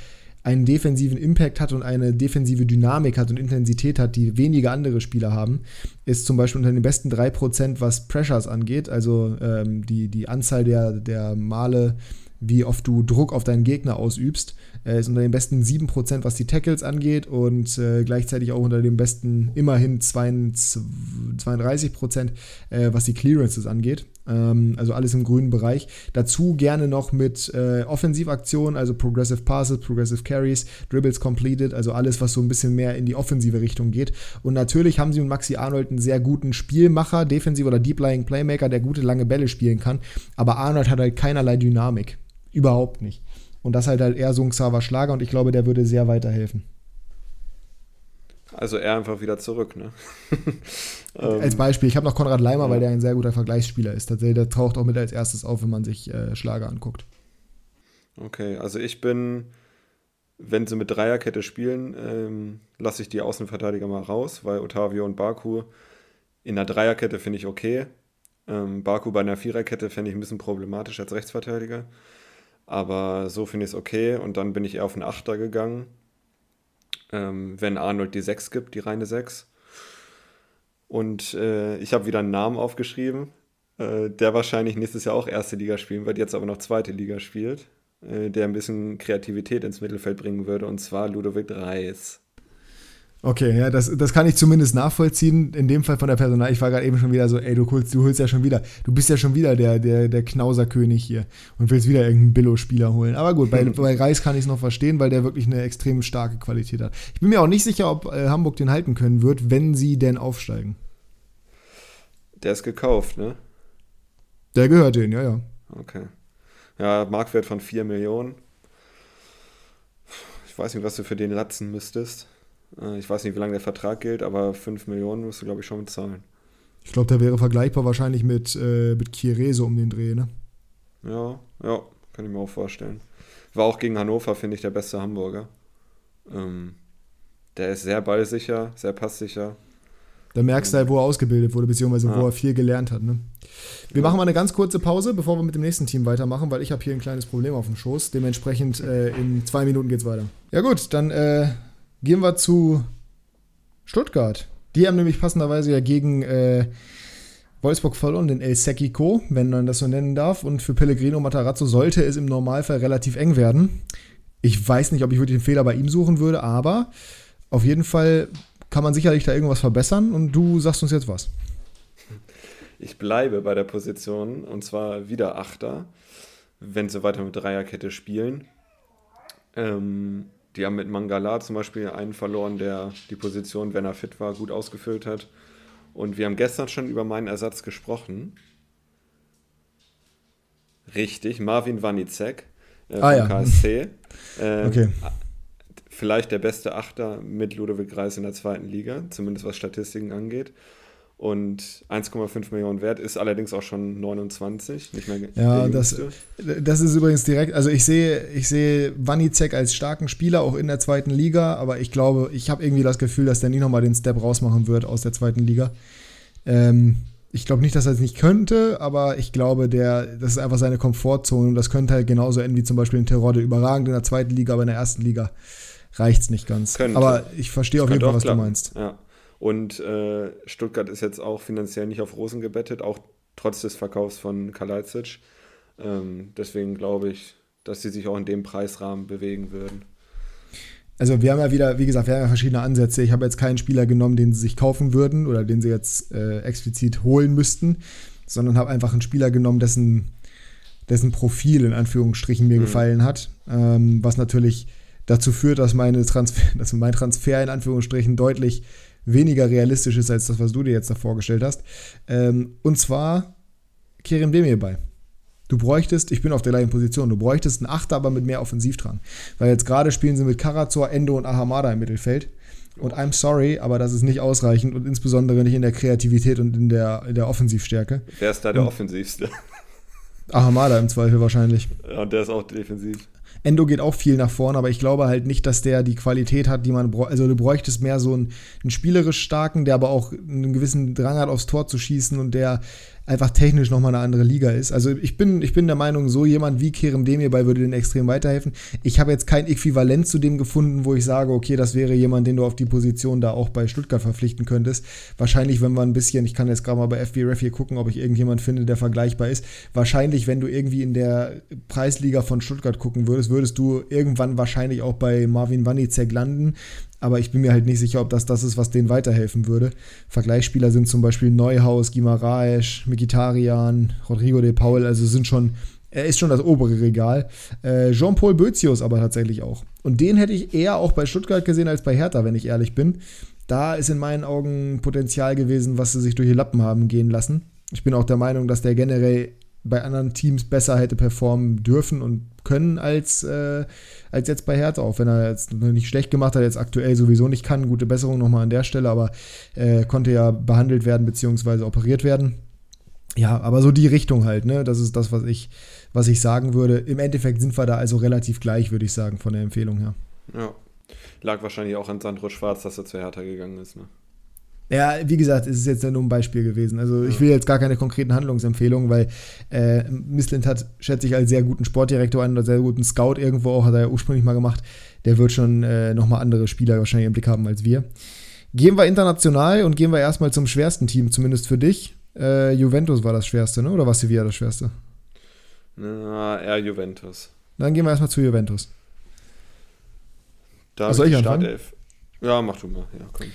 einen defensiven Impact hat und eine defensive Dynamik hat und Intensität hat, die wenige andere Spieler haben, ist zum Beispiel unter den besten 3%, was Pressures angeht, also ähm, die, die Anzahl der, der Male, wie oft du Druck auf deinen Gegner ausübst. Er ist unter den besten 7%, was die Tackles angeht und äh, gleichzeitig auch unter den besten immerhin 32%, äh, was die Clearances angeht. Ähm, also alles im grünen Bereich. Dazu gerne noch mit äh, Offensivaktionen, also Progressive Passes, Progressive Carries, Dribbles completed, also alles, was so ein bisschen mehr in die offensive Richtung geht. Und natürlich haben sie mit Maxi Arnold einen sehr guten Spielmacher, Defensiv- oder Deep-Lying Playmaker, der gute lange Bälle spielen kann. Aber Arnold hat halt keinerlei Dynamik. Überhaupt nicht. Und das halt halt eher so ein Xaver Schlager und ich glaube, der würde sehr weiterhelfen. Also er einfach wieder zurück, ne? als Beispiel, ich habe noch Konrad Leimer, ja. weil der ein sehr guter Vergleichsspieler ist. Tatsächlich, der taucht auch mit als erstes auf, wenn man sich äh, Schlager anguckt. Okay, also ich bin, wenn sie mit Dreierkette spielen, ähm, lasse ich die Außenverteidiger mal raus, weil Otavio und Baku in der Dreierkette finde ich okay. Ähm, Baku bei einer Viererkette fände ich ein bisschen problematisch als Rechtsverteidiger. Aber so finde ich es okay. Und dann bin ich eher auf einen Achter gegangen. Ähm, wenn Arnold die 6 gibt, die reine 6. Und äh, ich habe wieder einen Namen aufgeschrieben, äh, der wahrscheinlich nächstes Jahr auch erste Liga spielen wird, jetzt aber noch zweite Liga spielt, äh, der ein bisschen Kreativität ins Mittelfeld bringen würde, und zwar Ludovic Reis. Okay, ja, das, das kann ich zumindest nachvollziehen. In dem Fall von der Personal. Ich war gerade eben schon wieder so, ey, du holst, du holst ja schon wieder, du bist ja schon wieder der, der, der Knauserkönig hier und willst wieder irgendeinen Billo-Spieler holen. Aber gut, bei, bei Reis kann ich es noch verstehen, weil der wirklich eine extrem starke Qualität hat. Ich bin mir auch nicht sicher, ob äh, Hamburg den halten können wird, wenn sie denn aufsteigen. Der ist gekauft, ne? Der gehört denen, ja, ja. Okay. Ja, Marktwert von 4 Millionen. Ich weiß nicht, was du für den latzen müsstest. Äh, ich weiß nicht, wie lange der Vertrag gilt, aber 5 Millionen musst du, glaube ich, schon bezahlen. Ich glaube, der wäre vergleichbar wahrscheinlich mit, äh, mit Chireso um den Dreh, ne? Ja, ja, kann ich mir auch vorstellen. War auch gegen Hannover, finde ich, der beste Hamburger. Ähm, der ist sehr ballsicher, sehr passsicher. Da merkst du halt, wo er ausgebildet wurde, beziehungsweise wo er viel gelernt hat. Ne? Wir machen mal eine ganz kurze Pause, bevor wir mit dem nächsten Team weitermachen, weil ich habe hier ein kleines Problem auf dem Schoß. Dementsprechend äh, in zwei Minuten geht es weiter. Ja gut, dann äh, Gehen wir zu Stuttgart. Die haben nämlich passenderweise ja gegen äh, Wolfsburg verloren, den El Sekico, wenn man das so nennen darf. Und für Pellegrino Matarazzo sollte es im Normalfall relativ eng werden. Ich weiß nicht, ob ich wirklich den Fehler bei ihm suchen würde, aber auf jeden Fall kann man sicherlich da irgendwas verbessern und du sagst uns jetzt was. Ich bleibe bei der Position und zwar wieder Achter, wenn sie weiter mit Dreierkette spielen. Ähm, die haben mit Mangala zum Beispiel einen verloren, der die Position, wenn er fit war, gut ausgefüllt hat. Und wir haben gestern schon über meinen Ersatz gesprochen. Richtig, Marvin Wanizek äh, ah, vom ja. KSC. Ähm, okay. Vielleicht der beste Achter mit Ludovic Reis in der zweiten Liga, zumindest was Statistiken angeht und 1,5 Millionen wert, ist allerdings auch schon 29, nicht mehr Ja, das, das ist übrigens direkt, also ich sehe, ich sehe Wanizek als starken Spieler auch in der zweiten Liga, aber ich glaube, ich habe irgendwie das Gefühl, dass der nie nochmal den Step rausmachen wird aus der zweiten Liga. Ähm, ich glaube nicht, dass er es nicht könnte, aber ich glaube, der, das ist einfach seine Komfortzone und das könnte halt genauso enden wie zum Beispiel in Terodde. Überragend in der zweiten Liga, aber in der ersten Liga reicht es nicht ganz. Könnte. Aber ich verstehe auf jeden Fall, was klappen. du meinst. Ja. Und äh, Stuttgart ist jetzt auch finanziell nicht auf Rosen gebettet, auch trotz des Verkaufs von Kalajdzic. Ähm, deswegen glaube ich, dass sie sich auch in dem Preisrahmen bewegen würden. Also wir haben ja wieder, wie gesagt, wir haben ja verschiedene Ansätze. Ich habe jetzt keinen Spieler genommen, den sie sich kaufen würden oder den sie jetzt äh, explizit holen müssten, sondern habe einfach einen Spieler genommen, dessen, dessen Profil in Anführungsstrichen mir mhm. gefallen hat. Ähm, was natürlich dazu führt, dass, meine Transfer, dass mein Transfer in Anführungsstrichen deutlich weniger realistisch ist als das, was du dir jetzt da vorgestellt hast. Ähm, und zwar Kerem Demir bei. Du bräuchtest, ich bin auf der gleichen Position, du bräuchtest einen Achter, aber mit mehr Offensivdrang. Weil jetzt gerade spielen sie mit Karazor, Endo und Ahamada im Mittelfeld. Und I'm sorry, aber das ist nicht ausreichend und insbesondere nicht in der Kreativität und in der, in der Offensivstärke. Wer ist da der und Offensivste? Ahamada im Zweifel wahrscheinlich. Und der ist auch defensiv. Endo geht auch viel nach vorne, aber ich glaube halt nicht, dass der die Qualität hat, die man braucht. Also du bräuchtest mehr so einen, einen spielerisch starken, der aber auch einen gewissen Drang hat, aufs Tor zu schießen und der einfach technisch nochmal eine andere Liga ist. Also ich bin, ich bin der Meinung, so jemand wie Kerem Demirbay würde den extrem weiterhelfen. Ich habe jetzt kein Äquivalent zu dem gefunden, wo ich sage, okay, das wäre jemand, den du auf die Position da auch bei Stuttgart verpflichten könntest. Wahrscheinlich, wenn wir ein bisschen, ich kann jetzt gerade mal bei FBref hier gucken, ob ich irgendjemand finde, der vergleichbar ist. Wahrscheinlich, wenn du irgendwie in der Preisliga von Stuttgart gucken würdest, würdest du irgendwann wahrscheinlich auch bei Marvin Wanizek landen. Aber ich bin mir halt nicht sicher, ob das das ist, was denen weiterhelfen würde. Vergleichsspieler sind zum Beispiel Neuhaus, Gimaraes, Mikitarian, Rodrigo de Paul, also sind schon, er ist schon das obere Regal. Äh, Jean-Paul Bözius aber tatsächlich auch. Und den hätte ich eher auch bei Stuttgart gesehen als bei Hertha, wenn ich ehrlich bin. Da ist in meinen Augen Potenzial gewesen, was sie sich durch die Lappen haben gehen lassen. Ich bin auch der Meinung, dass der generell bei anderen Teams besser hätte performen dürfen und können als, äh, als jetzt bei Hertha, auch wenn er jetzt nicht schlecht gemacht hat, jetzt aktuell sowieso nicht kann. Gute Besserung nochmal an der Stelle, aber äh, konnte ja behandelt werden bzw. operiert werden. Ja, aber so die Richtung halt, ne? Das ist das, was ich, was ich sagen würde. Im Endeffekt sind wir da also relativ gleich, würde ich sagen, von der Empfehlung her. Ja. Lag wahrscheinlich auch an Sandro Schwarz, dass er zu Hertha gegangen ist, ne? Ja, wie gesagt, es ist jetzt nur ein Beispiel gewesen. Also ich will jetzt gar keine konkreten Handlungsempfehlungen, weil äh, Missland hat, schätze ich, als sehr guten Sportdirektor einen oder sehr guten Scout irgendwo auch, hat er ja ursprünglich mal gemacht. Der wird schon äh, nochmal andere Spieler wahrscheinlich im Blick haben als wir. Gehen wir international und gehen wir erstmal zum schwersten Team, zumindest für dich. Äh, Juventus war das schwerste, ne? Oder war Sevilla das schwerste? Na, eher Juventus. Dann gehen wir erstmal zu Juventus. Da soll ich Startelf. Ja, mach du mal. Ja, komm.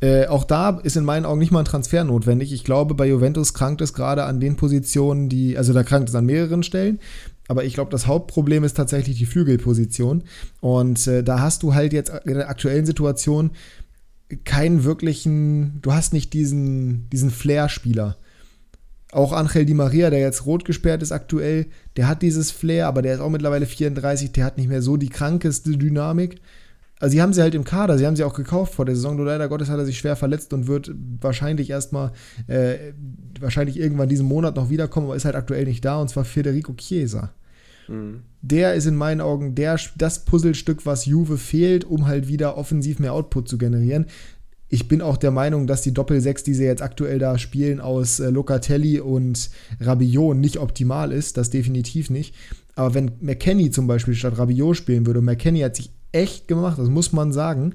Äh, auch da ist in meinen Augen nicht mal ein Transfer notwendig. Ich glaube, bei Juventus krankt es gerade an den Positionen, die, also da krankt es an mehreren Stellen. Aber ich glaube, das Hauptproblem ist tatsächlich die Flügelposition. Und äh, da hast du halt jetzt in der aktuellen Situation keinen wirklichen, du hast nicht diesen, diesen Flair-Spieler. Auch Angel Di Maria, der jetzt rot gesperrt ist aktuell, der hat dieses Flair, aber der ist auch mittlerweile 34, der hat nicht mehr so die krankeste Dynamik also sie haben sie halt im Kader, sie haben sie auch gekauft vor der Saison, nur leider Gottes hat er sich schwer verletzt und wird wahrscheinlich erstmal, äh, wahrscheinlich irgendwann diesen Monat noch wiederkommen, aber ist halt aktuell nicht da und zwar Federico Chiesa. Mhm. Der ist in meinen Augen der, das Puzzlestück, was Juve fehlt, um halt wieder offensiv mehr Output zu generieren. Ich bin auch der Meinung, dass die Doppel-6, die sie jetzt aktuell da spielen, aus äh, Locatelli und Rabiot nicht optimal ist. Das definitiv nicht. Aber wenn McKenny zum Beispiel statt Rabiot spielen würde, und McKenny hat sich echt gemacht, das muss man sagen.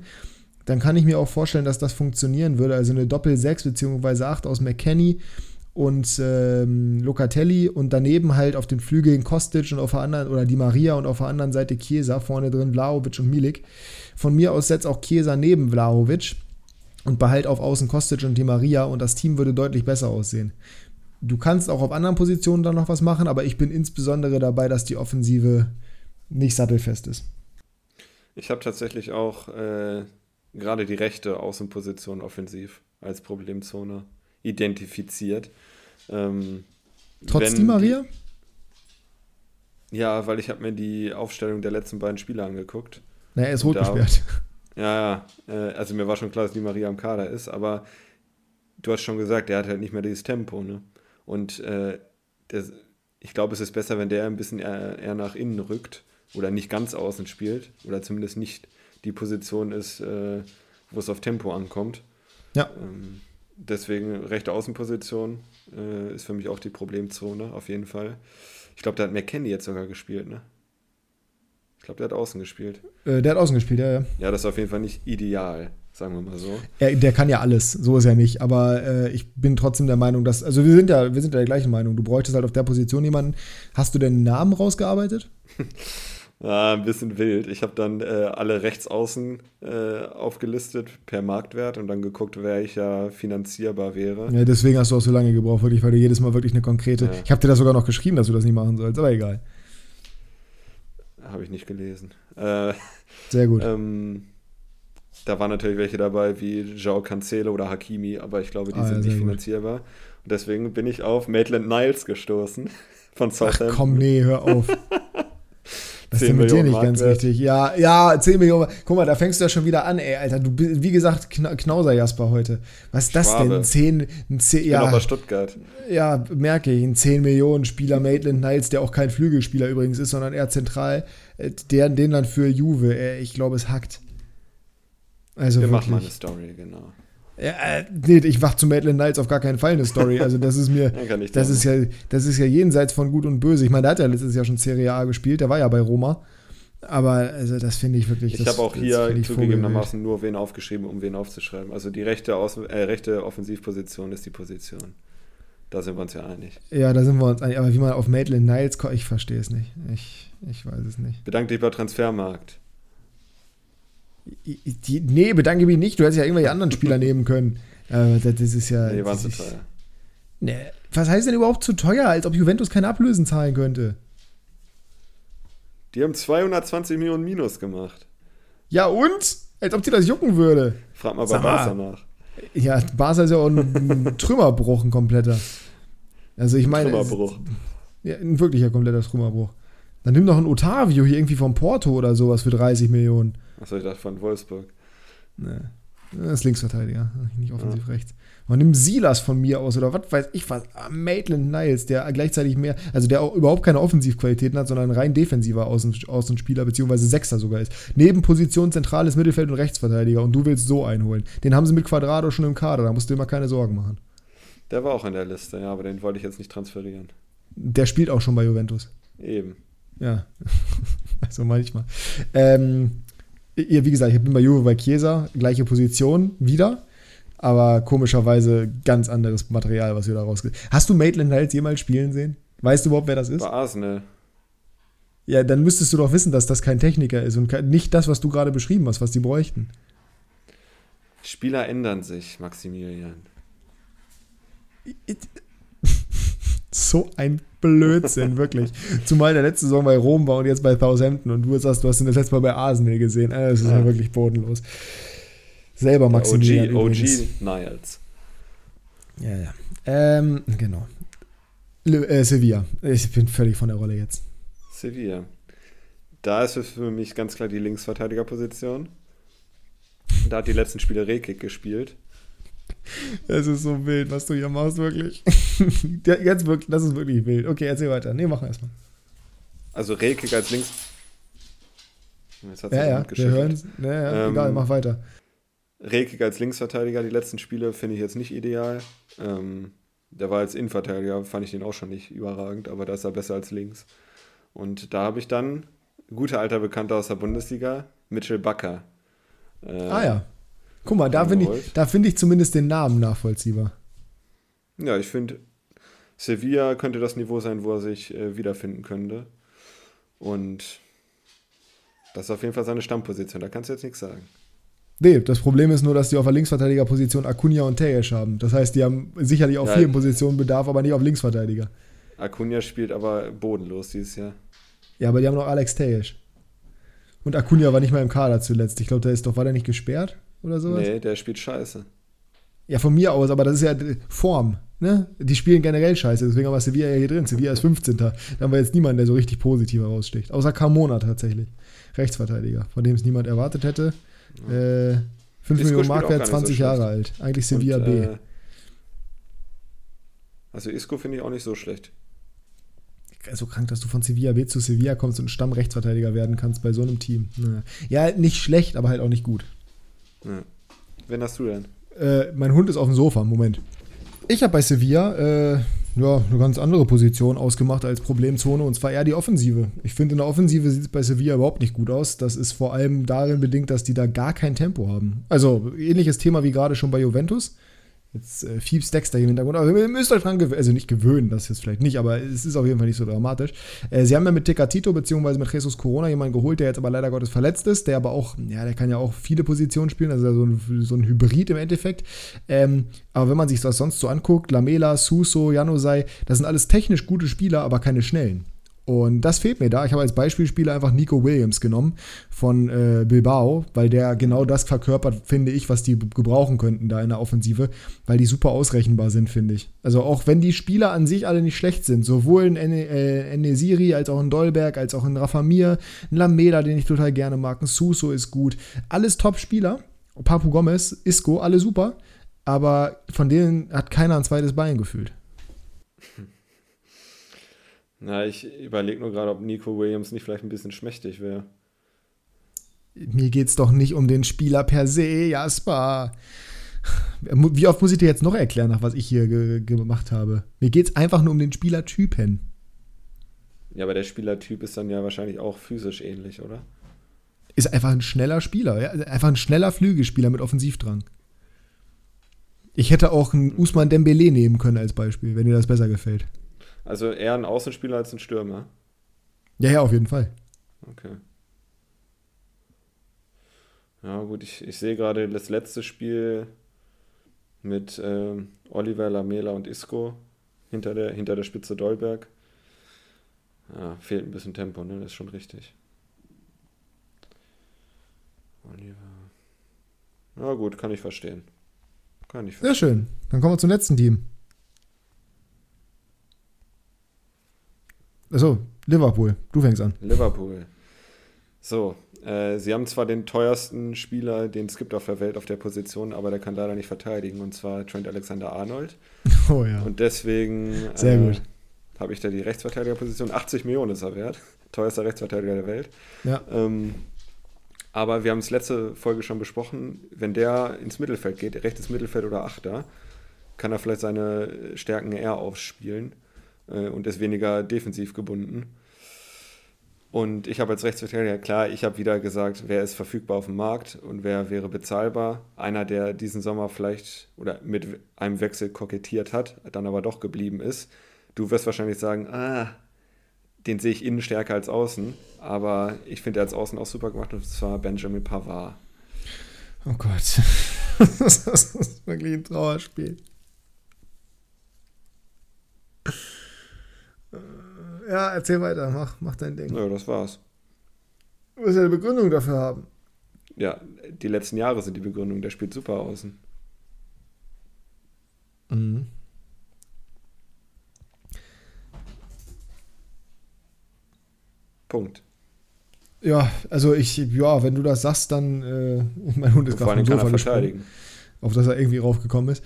Dann kann ich mir auch vorstellen, dass das funktionieren würde. Also eine Doppel-6 bzw. 8 aus McKenny und ähm, Locatelli und daneben halt auf den Flügeln Kostic und auf der anderen, oder Di Maria und auf der anderen Seite Chiesa, vorne drin Vlaovic und Milik. Von mir aus setzt auch Chiesa neben Vlaovic und behalt auf Außen Kostic und Di Maria und das Team würde deutlich besser aussehen. Du kannst auch auf anderen Positionen dann noch was machen, aber ich bin insbesondere dabei, dass die Offensive nicht sattelfest ist. Ich habe tatsächlich auch äh, gerade die rechte Außenposition offensiv als Problemzone identifiziert. Ähm, Trotz die Maria? Ja, weil ich habe mir die Aufstellung der letzten beiden Spiele angeguckt. Naja, er ist rot gesperrt. Ja, ja. Äh, also mir war schon klar, dass die Maria am Kader ist, aber du hast schon gesagt, der hat halt nicht mehr dieses Tempo, ne? Und äh, der, ich glaube, es ist besser, wenn der ein bisschen eher, eher nach innen rückt oder nicht ganz außen spielt oder zumindest nicht die Position ist, äh, wo es auf Tempo ankommt. Ja. Ähm, deswegen rechte Außenposition äh, ist für mich auch die Problemzone, auf jeden Fall. Ich glaube, da hat McKenny jetzt sogar gespielt, ne? Ich glaube, der hat außen gespielt. Äh, der hat außen gespielt, ja, ja. Ja, das ist auf jeden Fall nicht ideal sagen wir mal so. Er, der kann ja alles, so ist er nicht. Aber äh, ich bin trotzdem der Meinung, dass, also wir sind ja, wir sind ja der gleichen Meinung. Du bräuchtest halt auf der Position jemanden. Hast du den Namen rausgearbeitet? ja, ein bisschen wild. Ich habe dann äh, alle Rechtsaußen äh, aufgelistet per Marktwert und dann geguckt, wer ich ja finanzierbar wäre. Ja, deswegen hast du auch so lange gebraucht, wirklich, weil du jedes Mal wirklich eine konkrete. Ja. Ich habe dir das sogar noch geschrieben, dass du das nicht machen sollst, aber egal. Habe ich nicht gelesen. Äh, Sehr gut. Ähm, da waren natürlich welche dabei wie Joao Cancelo oder Hakimi, aber ich glaube, die ah, sind nicht finanzierbar. Und deswegen bin ich auf Maitland Niles gestoßen von Southampton. Ach komm, nee, hör auf. Das ist mit dir nicht ganz wert. richtig. Ja, ja, 10 Millionen. Guck mal, da fängst du ja schon wieder an, ey, Alter. Du bist, wie gesagt, Knauser Jasper heute. Was ist das Schwabe. denn? 10, ein 10 ja, bei Stuttgart. Ja, merke ich. Ein 10 Millionen Spieler Maitland Niles, der auch kein Flügelspieler übrigens ist, sondern eher zentral. Äh, der, den dann für Juve. Ey, ich glaube, es hackt. Also Wir wirklich. machen mal eine Story, genau. Äh, nee, ich wach zu Maitland Niles auf gar keinen Fall eine Story. Also das ist mir, das ist ja, das ist ja jenseits von Gut und Böse. Ich meine, der hat ja letztes Jahr schon Serie A gespielt, der war ja bei Roma. Aber also das finde ich wirklich. Ich habe auch hier zugegebenermaßen nur wen aufgeschrieben, um wen aufzuschreiben. Also die rechte, Aus äh, rechte Offensivposition ist die Position. Da sind wir uns ja einig. Ja, da sind wir uns einig. Aber wie man auf Maitland Niles kommt, ich verstehe es nicht. Ich, ich weiß es nicht. Bedank dich bei Transfermarkt. Die, nee, bedanke mich nicht. Du hättest ja irgendwelche anderen Spieler nehmen können. Äh, das, das, ist ja. Nee, waren zu teuer. Nee, was heißt denn überhaupt zu teuer, als ob Juventus keine Ablösen zahlen könnte? Die haben 220 Millionen Minus gemacht. Ja und? Als ob dir das jucken würde. Frag mal bei Barca nach. Ja, Barca ist ja auch ein Trümmerbruch, ein kompletter. Also ich meine. Trümmerbruch. ja, ein wirklicher kompletter Trümmerbruch. Dann nimm doch ein Otavio hier irgendwie vom Porto oder sowas für 30 Millionen. Achso, ich dachte von Wolfsburg. Nee. Das ist Linksverteidiger, nicht offensiv ja. rechts. Man nimmt Silas von mir aus oder was weiß ich was. Ah, Maitland Niles, der gleichzeitig mehr, also der auch überhaupt keine Offensivqualitäten hat, sondern ein rein defensiver Außen, Außenspieler, beziehungsweise Sechster sogar ist. Neben Position zentrales Mittelfeld und Rechtsverteidiger und du willst so einholen. Den haben sie mit Quadrado schon im Kader, da musst du dir mal keine Sorgen machen. Der war auch in der Liste, ja, aber den wollte ich jetzt nicht transferieren. Der spielt auch schon bei Juventus. Eben. Ja, also manchmal. Ähm, wie gesagt, ich bin bei Juve bei Chiesa, gleiche Position wieder, aber komischerweise ganz anderes Material, was wir da rausgehen. Hast du Maitland Niles jemals spielen sehen? Weißt du überhaupt, wer das ist? Bei Arsenal. Ja, dann müsstest du doch wissen, dass das kein Techniker ist und nicht das, was du gerade beschrieben hast, was die bräuchten. Spieler ändern sich, Maximilian. So ein Blödsinn, wirklich. Zumal der letzte Saison bei Rom war und jetzt bei Southampton und du sagst, du hast ihn das letzte Mal bei Arsenal gesehen. Das ist ja, ja wirklich bodenlos. Selber Maximilian. OG, OG Niles. Ja, ja. Ähm, genau. Le äh, Sevilla. Ich bin völlig von der Rolle jetzt. Sevilla. Da ist es für mich ganz klar die Linksverteidigerposition. Da hat die letzten Spiele Rekik gespielt. Es ist so wild, was du hier machst, wirklich. Jetzt wirklich, das ist wirklich wild. Okay, erzähl weiter. Nee, mach erstmal. Also Rekik als links. Jetzt ja, ja, wir hören ja, ja, ähm, egal, mach weiter. Rekik als Linksverteidiger, die letzten Spiele finde ich jetzt nicht ideal. Ähm, der war als Innenverteidiger, fand ich den auch schon nicht überragend, aber da ist er besser als links. Und da habe ich dann, guter alter Bekannter aus der Bundesliga, Mitchell Bakker. Äh, ah ja. Guck mal, da finde ich, find ich zumindest den Namen nachvollziehbar. Ja, ich finde, Sevilla könnte das Niveau sein, wo er sich äh, wiederfinden könnte. Und das ist auf jeden Fall seine Stammposition, da kannst du jetzt nichts sagen. Nee, das Problem ist nur, dass die auf der Linksverteidigerposition Acuna und Tejesch haben. Das heißt, die haben sicherlich auf ja, vielen Positionen Bedarf, aber nicht auf Linksverteidiger. Acuna spielt aber bodenlos dieses Jahr. Ja, aber die haben noch Alex Tejesch. Und Acuna war nicht mal im Kader zuletzt. Ich glaube, der ist doch, war der nicht gesperrt? Oder sowas? Nee, der spielt scheiße. Ja, von mir aus, aber das ist ja Form. Ne? Die spielen generell scheiße, deswegen haben wir Sevilla ja hier drin. Sevilla ist 15. Da haben wir jetzt niemanden, der so richtig positiv heraussticht. Außer Carmona tatsächlich. Rechtsverteidiger, von dem es niemand erwartet hätte. Ja. Äh, 5 Isco Millionen Marktwert, 20 so Jahre alt. Eigentlich Sevilla Und, B. Äh, also Isco finde ich auch nicht so schlecht. So krank, dass du von Sevilla B zu Sevilla kommst und Stammrechtsverteidiger werden kannst bei so einem Team. Ja, nicht schlecht, aber halt auch nicht gut. Ja. Wen hast du denn? Äh, mein Hund ist auf dem Sofa, Moment. Ich habe bei Sevilla äh, ja, eine ganz andere Position ausgemacht als Problemzone und zwar eher die Offensive. Ich finde, in der Offensive sieht es bei Sevilla überhaupt nicht gut aus. Das ist vor allem darin bedingt, dass die da gar kein Tempo haben. Also ähnliches Thema wie gerade schon bei Juventus. Jetzt äh, Fiebs Dexter hier im Hintergrund. Aber ihr müsst euch dran gewöhnen, also nicht gewöhnen, das jetzt vielleicht nicht, aber es ist auf jeden Fall nicht so dramatisch. Äh, sie haben ja mit Tecatito bzw. mit Jesus Corona jemanden geholt, der jetzt aber leider Gottes verletzt ist, der aber auch, ja, der kann ja auch viele Positionen spielen, also so ein, so ein Hybrid im Endeffekt. Ähm, aber wenn man sich das sonst so anguckt, Lamela, Suso, Janusai, das sind alles technisch gute Spieler, aber keine schnellen. Und das fehlt mir da. Ich habe als Beispielspieler einfach Nico Williams genommen von äh, Bilbao, weil der genau das verkörpert, finde ich, was die gebrauchen könnten da in der Offensive, weil die super ausrechenbar sind, finde ich. Also auch wenn die Spieler an sich alle nicht schlecht sind, sowohl in äh, Nesiri als auch in Dolberg, als auch in Rafamir, ein Lameda, den ich total gerne mag, ein Suso ist gut. Alles Top-Spieler. Papu Gomez, Isco, alle super. Aber von denen hat keiner ein zweites Bein gefühlt. Na, ich überlege nur gerade, ob Nico Williams nicht vielleicht ein bisschen schmächtig wäre. Mir geht es doch nicht um den Spieler per se, Jasper. Wie oft muss ich dir jetzt noch erklären, nach was ich hier ge gemacht habe? Mir geht es einfach nur um den Spielertypen. Ja, aber der Spielertyp ist dann ja wahrscheinlich auch physisch ähnlich, oder? Ist einfach ein schneller Spieler, ja? einfach ein schneller Flügelspieler mit Offensivdrang. Ich hätte auch einen Usman Dembele nehmen können als Beispiel, wenn dir das besser gefällt. Also eher ein Außenspieler als ein Stürmer. Ja, ja, auf jeden Fall. Okay. Ja, gut, ich, ich sehe gerade das letzte Spiel mit ähm, Oliver, Lamela und Isco hinter der, hinter der Spitze Dolberg. Ja, fehlt ein bisschen Tempo, ne? Das ist schon richtig. Oliver. Ja, gut, kann ich verstehen. Kann ich verstehen. Sehr schön. Dann kommen wir zum letzten Team. Achso, Liverpool. Du fängst an. Liverpool. So, äh, sie haben zwar den teuersten Spieler, den es gibt auf der Welt auf der Position, aber der kann leider nicht verteidigen, und zwar Trent Alexander-Arnold. Oh ja. Und deswegen Sehr äh, gut. habe ich da die Rechtsverteidigerposition. 80 Millionen ist er wert. Teuerster Rechtsverteidiger der Welt. Ja. Ähm, aber wir haben es letzte Folge schon besprochen, wenn der ins Mittelfeld geht, rechtes Mittelfeld oder Achter, kann er vielleicht seine Stärken eher aufspielen äh, und ist weniger defensiv gebunden. Und ich habe als Rechtsverteidiger, klar, ich habe wieder gesagt, wer ist verfügbar auf dem Markt und wer wäre bezahlbar. Einer, der diesen Sommer vielleicht oder mit einem Wechsel kokettiert hat, dann aber doch geblieben ist. Du wirst wahrscheinlich sagen, ah, den sehe ich innen stärker als außen, aber ich finde er als Außen auch super gemacht und zwar Benjamin Pavard. Oh Gott, das ist wirklich ein Trauerspiel. Ja, erzähl weiter, mach, mach dein Ding. Ja, das war's. Du wirst ja eine Begründung dafür haben. Ja, die letzten Jahre sind die Begründung, der spielt super außen. Mhm. Punkt. Ja, also ich, ja, wenn du das sagst, dann, äh, mein Hund ist gerade vom Sofa verteidigen. Auf das er irgendwie raufgekommen ist.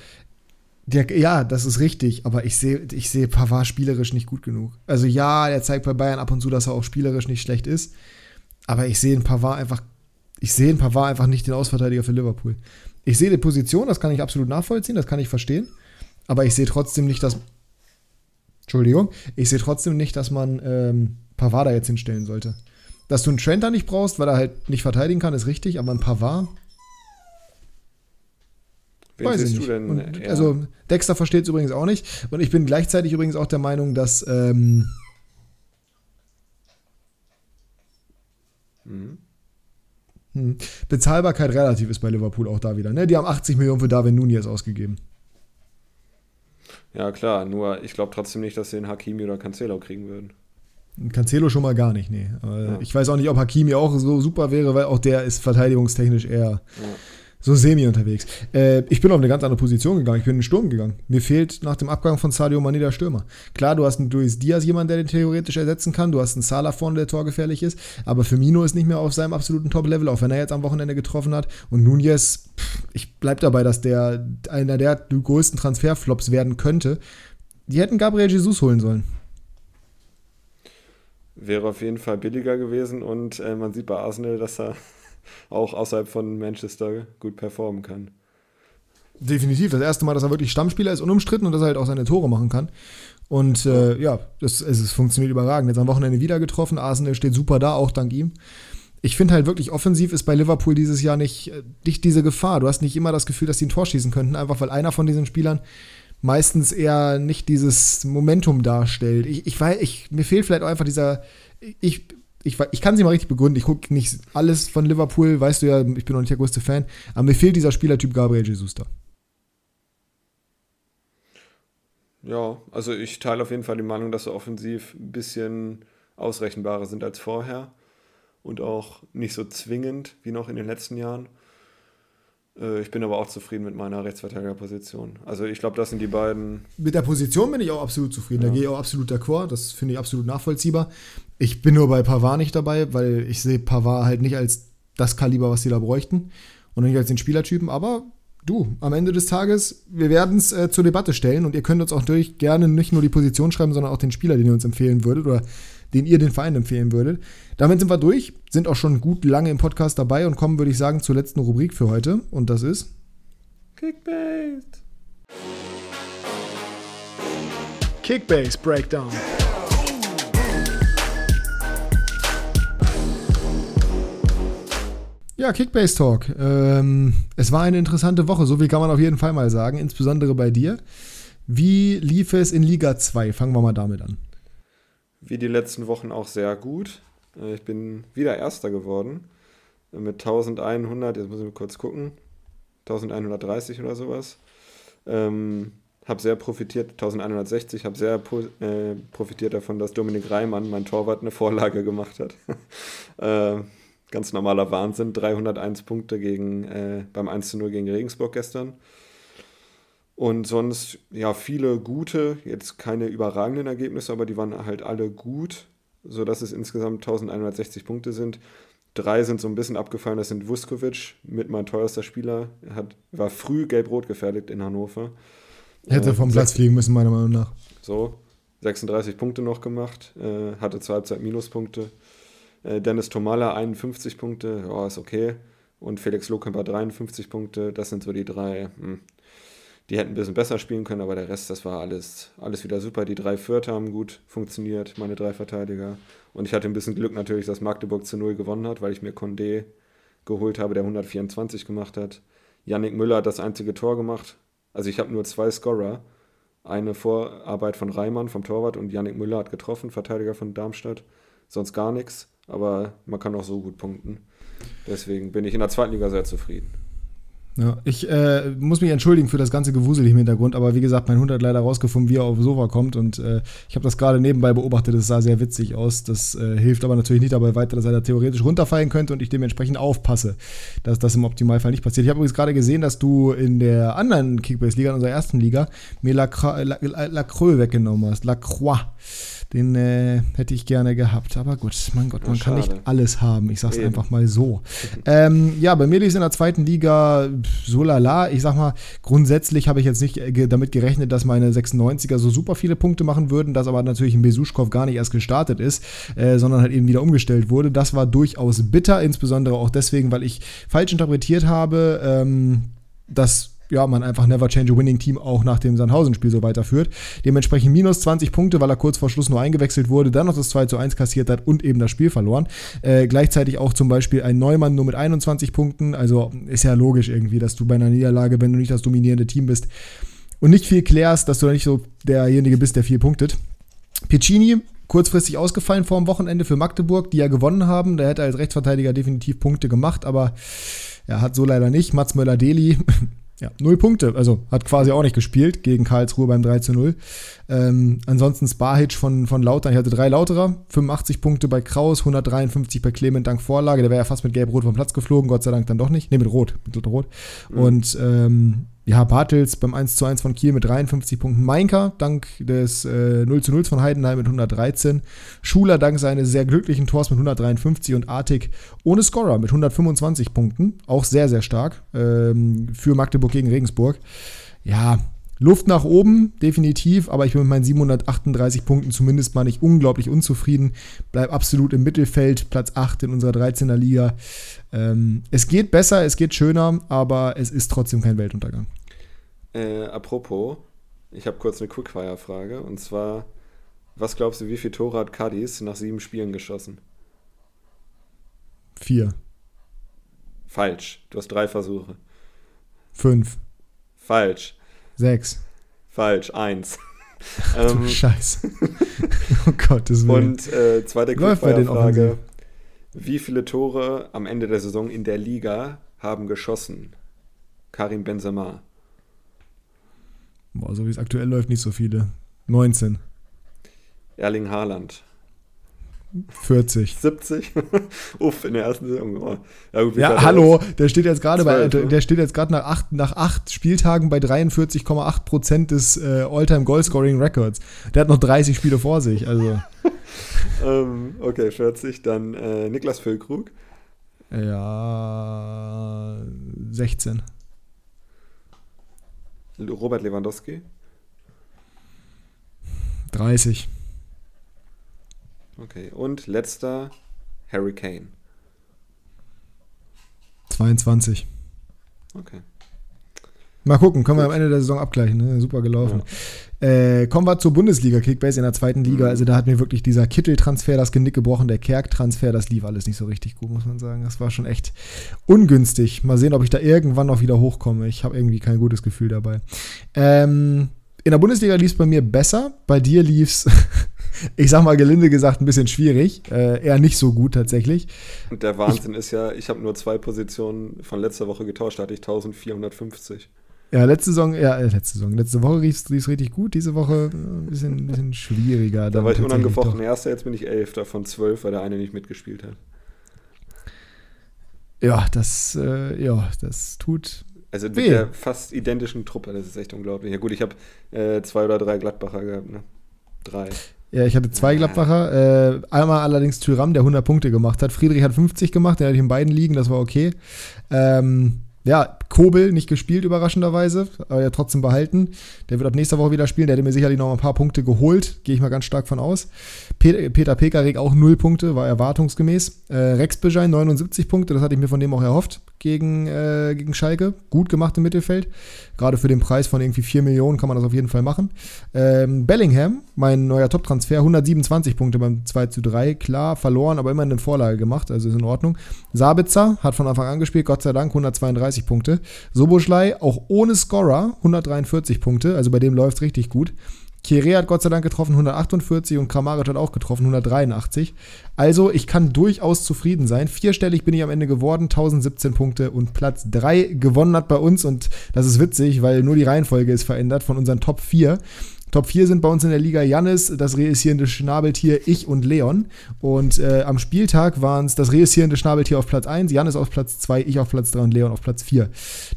Der, ja, das ist richtig, aber ich sehe ich seh Pavard spielerisch nicht gut genug. Also ja, er zeigt bei Bayern ab und zu, dass er auch spielerisch nicht schlecht ist, aber ich sehe in Pavard einfach, ich sehe in Pavard einfach nicht den Ausverteidiger für Liverpool. Ich sehe die Position, das kann ich absolut nachvollziehen, das kann ich verstehen, aber ich sehe trotzdem nicht, dass, Entschuldigung, ich sehe trotzdem nicht, dass man ähm, Pavard da jetzt hinstellen sollte. Dass du einen Trent da nicht brauchst, weil er halt nicht verteidigen kann, ist richtig, aber ein Pavard, Wen Weiß ich nicht. Und, also Dexter versteht es übrigens auch nicht. Und ich bin gleichzeitig übrigens auch der Meinung, dass ähm, mhm. Hm, Bezahlbarkeit relativ ist bei Liverpool auch da wieder. Ne? Die haben 80 Millionen für Darwin Nunez ausgegeben. Ja, klar, nur ich glaube trotzdem nicht, dass sie den Hakimi oder Cancelo kriegen würden. Cancelo schon mal gar nicht, nee. Ja. Ich weiß auch nicht, ob Hakimi auch so super wäre, weil auch der ist verteidigungstechnisch eher. Ja so semi unterwegs. Äh, ich bin auf eine ganz andere Position gegangen. Ich bin in den Sturm gegangen. Mir fehlt nach dem Abgang von Sadio Mane der Stürmer. Klar, du hast einen Luis Diaz, jemand, der den theoretisch ersetzen kann. Du hast einen Salah vorne, der torgefährlich ist. Aber Firmino ist nicht mehr auf seinem absoluten Top-Level, auch wenn er jetzt am Wochenende getroffen hat. Und Nunez, ich bleib dabei, dass der einer der größten Transferflops werden könnte. Die hätten Gabriel Jesus holen sollen. Wäre auf jeden Fall billiger gewesen und äh, man sieht bei Arsenal, dass er auch außerhalb von Manchester gut performen kann. Definitiv. Das erste Mal, dass er wirklich Stammspieler ist, unumstritten und dass er halt auch seine Tore machen kann. Und äh, ja, das, es, es funktioniert überragend. Jetzt am Wochenende wieder getroffen. Arsenal steht super da, auch dank ihm. Ich finde halt wirklich, offensiv ist bei Liverpool dieses Jahr nicht, äh, nicht diese Gefahr. Du hast nicht immer das Gefühl, dass sie ein Tor schießen könnten, einfach weil einer von diesen Spielern meistens eher nicht dieses Momentum darstellt. Ich, ich weiß, ich, mir fehlt vielleicht auch einfach dieser. Ich ich, ich kann sie mal richtig begründen. Ich gucke nicht alles von Liverpool, weißt du ja, ich bin noch nicht der größte Fan. Aber mir fehlt dieser Spielertyp Gabriel Jesus da. Ja, also ich teile auf jeden Fall die Meinung, dass er offensiv ein bisschen ausrechenbarer sind als vorher und auch nicht so zwingend wie noch in den letzten Jahren. Äh, ich bin aber auch zufrieden mit meiner Rechtsverteidigerposition. Also ich glaube, das sind die beiden. Mit der Position bin ich auch absolut zufrieden. Ja. Da gehe ich auch absolut d'accord. Das finde ich absolut nachvollziehbar. Ich bin nur bei Pavard nicht dabei, weil ich sehe Pavard halt nicht als das Kaliber, was sie da bräuchten. Und nicht als den Spielertypen. Aber du, am Ende des Tages, wir werden es äh, zur Debatte stellen und ihr könnt uns auch durch gerne nicht nur die Position schreiben, sondern auch den Spieler, den ihr uns empfehlen würdet oder den ihr den Verein empfehlen würdet. Damit sind wir durch, sind auch schon gut lange im Podcast dabei und kommen, würde ich sagen, zur letzten Rubrik für heute. Und das ist Kickbase. Kickbase Breakdown. Ja, Kickbase Talk. Ähm, es war eine interessante Woche, so viel kann man auf jeden Fall mal sagen, insbesondere bei dir. Wie lief es in Liga 2? Fangen wir mal damit an. Wie die letzten Wochen auch sehr gut. Äh, ich bin wieder Erster geworden mit 1100, jetzt muss ich mal kurz gucken, 1130 oder sowas. Ähm, habe sehr profitiert, 1160, habe sehr äh, profitiert davon, dass Dominik Reimann, mein Torwart, eine Vorlage gemacht hat. äh, ganz normaler Wahnsinn. 301 Punkte gegen, äh, beim 1 0 gegen Regensburg gestern. Und sonst, ja, viele gute, jetzt keine überragenden Ergebnisse, aber die waren halt alle gut, sodass es insgesamt 1160 Punkte sind. Drei sind so ein bisschen abgefallen, das sind Vuskovic mit mein teuerster Spieler. Er hat, war früh gelb-rot gefährdet in Hannover. Hätte vom äh, Platz fliegen müssen, meiner Meinung nach. So, 36 Punkte noch gemacht, äh, hatte zur Halbzeit Minuspunkte. Äh, Dennis Tomala 51 Punkte, ja, ist okay. Und Felix Lohkemper 53 Punkte, das sind so die drei. Hm. Die hätten ein bisschen besser spielen können, aber der Rest, das war alles, alles wieder super. Die drei Vierter haben gut funktioniert, meine drei Verteidiger. Und ich hatte ein bisschen Glück natürlich, dass Magdeburg zu Null gewonnen hat, weil ich mir Condé geholt habe, der 124 gemacht hat. Yannick Müller hat das einzige Tor gemacht. Also ich habe nur zwei Scorer. Eine Vorarbeit von Reimann vom Torwart und Yannick Müller hat getroffen, Verteidiger von Darmstadt. Sonst gar nichts aber man kann auch so gut punkten. Deswegen bin ich in der zweiten Liga sehr zufrieden. Ja, ich äh, muss mich entschuldigen für das ganze Gewusel im Hintergrund, aber wie gesagt, mein Hund hat leider rausgefunden, wie er auf Sofa kommt und äh, ich habe das gerade nebenbei beobachtet, das sah sehr witzig aus. Das äh, hilft aber natürlich nicht dabei weiter, dass er da theoretisch runterfallen könnte und ich dementsprechend aufpasse, dass das im Optimalfall nicht passiert. Ich habe übrigens gerade gesehen, dass du in der anderen Kickbase-Liga, in unserer ersten Liga, mir Lacroix La, La, La weggenommen hast. Lacroix. Den äh, hätte ich gerne gehabt. Aber gut, mein Gott, man ja, kann nicht alles haben. Ich sag's Eben. einfach mal so. ähm, ja, bei mir liegt es in der zweiten Liga so lala. Ich sag mal, grundsätzlich habe ich jetzt nicht äh, damit gerechnet, dass meine 96er so super viele Punkte machen würden, dass aber natürlich ein Besuschkow gar nicht erst gestartet ist, äh, sondern halt eben wieder umgestellt wurde. Das war durchaus bitter, insbesondere auch deswegen, weil ich falsch interpretiert habe, ähm, dass ja, man einfach Never Change a Winning Team auch nach dem Sandhausen-Spiel so weiterführt. Dementsprechend minus 20 Punkte, weil er kurz vor Schluss nur eingewechselt wurde, dann noch das 2 zu 1 kassiert hat und eben das Spiel verloren. Äh, gleichzeitig auch zum Beispiel ein Neumann nur mit 21 Punkten. Also ist ja logisch irgendwie, dass du bei einer Niederlage, wenn du nicht das dominierende Team bist und nicht viel klärst, dass du nicht so derjenige bist, der viel punktet. Piccini kurzfristig ausgefallen vor dem Wochenende für Magdeburg, die ja gewonnen haben. Der hätte als Rechtsverteidiger definitiv Punkte gemacht, aber er hat so leider nicht. Mats Möller-Deli ja, null Punkte. Also hat quasi auch nicht gespielt gegen Karlsruhe beim 3 zu 0. Ähm, ansonsten Sparhitch von, von Lautern. Ich hatte drei Lauterer, 85 Punkte bei Kraus, 153 bei Clement dank Vorlage. Der wäre ja fast mit Gelb-Rot vom Platz geflogen, Gott sei Dank dann doch nicht. Ne, mit Rot. Mit Rot. Mhm. Und ähm, ja, Bartels beim 1 zu 1 von Kiel mit 53 Punkten. Meinker dank des äh, 0 zu 0 von Heidenheim mit 113. Schuler dank seines sehr glücklichen Tors mit 153 und Artig ohne Scorer mit 125 Punkten. Auch sehr, sehr stark ähm, für Magdeburg gegen Regensburg. Ja, Luft nach oben, definitiv, aber ich bin mit meinen 738 Punkten zumindest mal nicht unglaublich unzufrieden. Bleib absolut im Mittelfeld, Platz 8 in unserer 13er Liga. Ähm, es geht besser, es geht schöner, aber es ist trotzdem kein Weltuntergang. Äh, apropos, ich habe kurz eine Quickfire-Frage und zwar: Was glaubst du, wie viel Tore hat Cadiz nach sieben Spielen geschossen? Vier. Falsch. Du hast drei Versuche. Fünf. Falsch. Sechs. Falsch, eins. ähm, Scheiße. oh Gottes Willen. Und äh, zweite Frage. Wie viele Tore am Ende der Saison in der Liga haben geschossen? Karim Benzema. Boah, so wie es aktuell läuft, nicht so viele. 19. Erling Haaland. 40. 70? Uff, in der ersten Saison. Oh. Ja, gut, ja hallo, der steht jetzt gerade bei, der, der steht jetzt gerade nach acht, nach acht Spieltagen bei 43,8 Prozent des äh, All-Time Goal-Scoring Records. Der hat noch 30 Spiele vor sich, also. ähm, okay, 40. Dann äh, Niklas Füllkrug. Ja, 16. Robert Lewandowski. 30. Okay, und letzter Harry Kane. 22. Okay. Mal gucken, können Gut. wir am Ende der Saison abgleichen. Ne? Super gelaufen. Ja. Äh, kommen wir zur Bundesliga Kickbase in der zweiten Liga. Mhm. Also da hat mir wirklich dieser Kittel-Transfer das Genick gebrochen, der Kerk-Transfer, das lief alles nicht so richtig gut, muss man sagen. Das war schon echt ungünstig. Mal sehen, ob ich da irgendwann noch wieder hochkomme. Ich habe irgendwie kein gutes Gefühl dabei. Ähm, in der Bundesliga lief es bei mir besser. Bei dir lief es ich sag mal gelinde gesagt, ein bisschen schwierig. Äh, eher nicht so gut tatsächlich. Und der Wahnsinn ich, ist ja, ich habe nur zwei Positionen von letzter Woche getauscht, da hatte ich 1450. Ja, letzte Saison, ja, äh, letzte Saison. Letzte Woche rief es richtig gut, diese Woche äh, ein bisschen, ein bisschen schwieriger. Da war ich unangefochten Erster, jetzt bin ich Elfter von zwölf, weil der eine nicht mitgespielt hat. Ja, das, äh, ja, das tut. Also mit weh. der fast identischen Truppe, das ist echt unglaublich. Ja gut, ich habe äh, zwei oder drei Gladbacher gehabt, ne? Drei. Ja, ich hatte zwei Gladbacher. Äh, einmal allerdings Tyram, der 100 Punkte gemacht hat. Friedrich hat 50 gemacht, der hatte ich in beiden liegen, das war okay. Ähm, ja, Kobel nicht gespielt, überraschenderweise, aber ja trotzdem behalten. Der wird ab nächster Woche wieder spielen. Der hätte mir sicherlich noch ein paar Punkte geholt, gehe ich mal ganz stark von aus. Peter Pekarik auch 0 Punkte, war erwartungsgemäß. Äh, Rex Beschein 79 Punkte, das hatte ich mir von dem auch erhofft gegen, äh, gegen Schalke. Gut gemacht im Mittelfeld. Gerade für den Preis von irgendwie 4 Millionen kann man das auf jeden Fall machen. Ähm, Bellingham, mein neuer Top-Transfer, 127 Punkte beim 2 zu 3. Klar, verloren, aber immer eine Vorlage gemacht, also ist in Ordnung. Sabitzer hat von Anfang an gespielt, Gott sei Dank, 132 Punkte. Soboschlei, auch ohne Scorer, 143 Punkte, also bei dem läuft es richtig gut. Kire hat Gott sei Dank getroffen, 148 und Kramaric hat auch getroffen, 183. Also ich kann durchaus zufrieden sein. Vierstellig bin ich am Ende geworden, 1017 Punkte und Platz 3 gewonnen hat bei uns und das ist witzig, weil nur die Reihenfolge ist verändert von unseren Top 4. Top 4 sind bei uns in der Liga Jannis, das reüssierende Schnabeltier, ich und Leon. Und äh, am Spieltag waren es das reüssierende Schnabeltier auf Platz 1, Jannis auf Platz 2, ich auf Platz 3 und Leon auf Platz 4.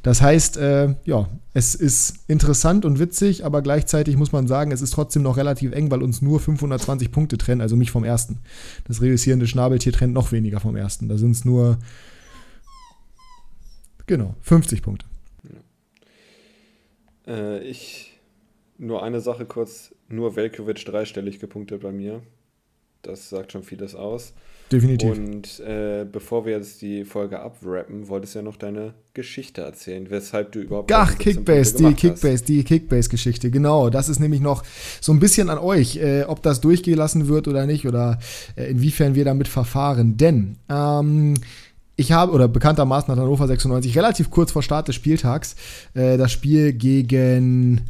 Das heißt, äh, ja, es ist interessant und witzig, aber gleichzeitig muss man sagen, es ist trotzdem noch relativ eng, weil uns nur 520 Punkte trennen, also mich vom ersten. Das reüssierende Schnabeltier trennt noch weniger vom ersten. Da sind es nur, genau, 50 Punkte. Äh, ich nur eine Sache kurz, nur Velkovic dreistellig gepunktet bei mir. Das sagt schon vieles aus. Definitiv. Und äh, bevor wir jetzt die Folge abwrappen, wolltest du ja noch deine Geschichte erzählen, weshalb du überhaupt. Ach, Kickbase, die Kickbase, hast. die Kickbase-Geschichte, genau. Das ist nämlich noch so ein bisschen an euch, äh, ob das durchgelassen wird oder nicht oder äh, inwiefern wir damit verfahren. Denn ähm, ich habe, oder bekanntermaßen hat Hannover 96 relativ kurz vor Start des Spieltags äh, das Spiel gegen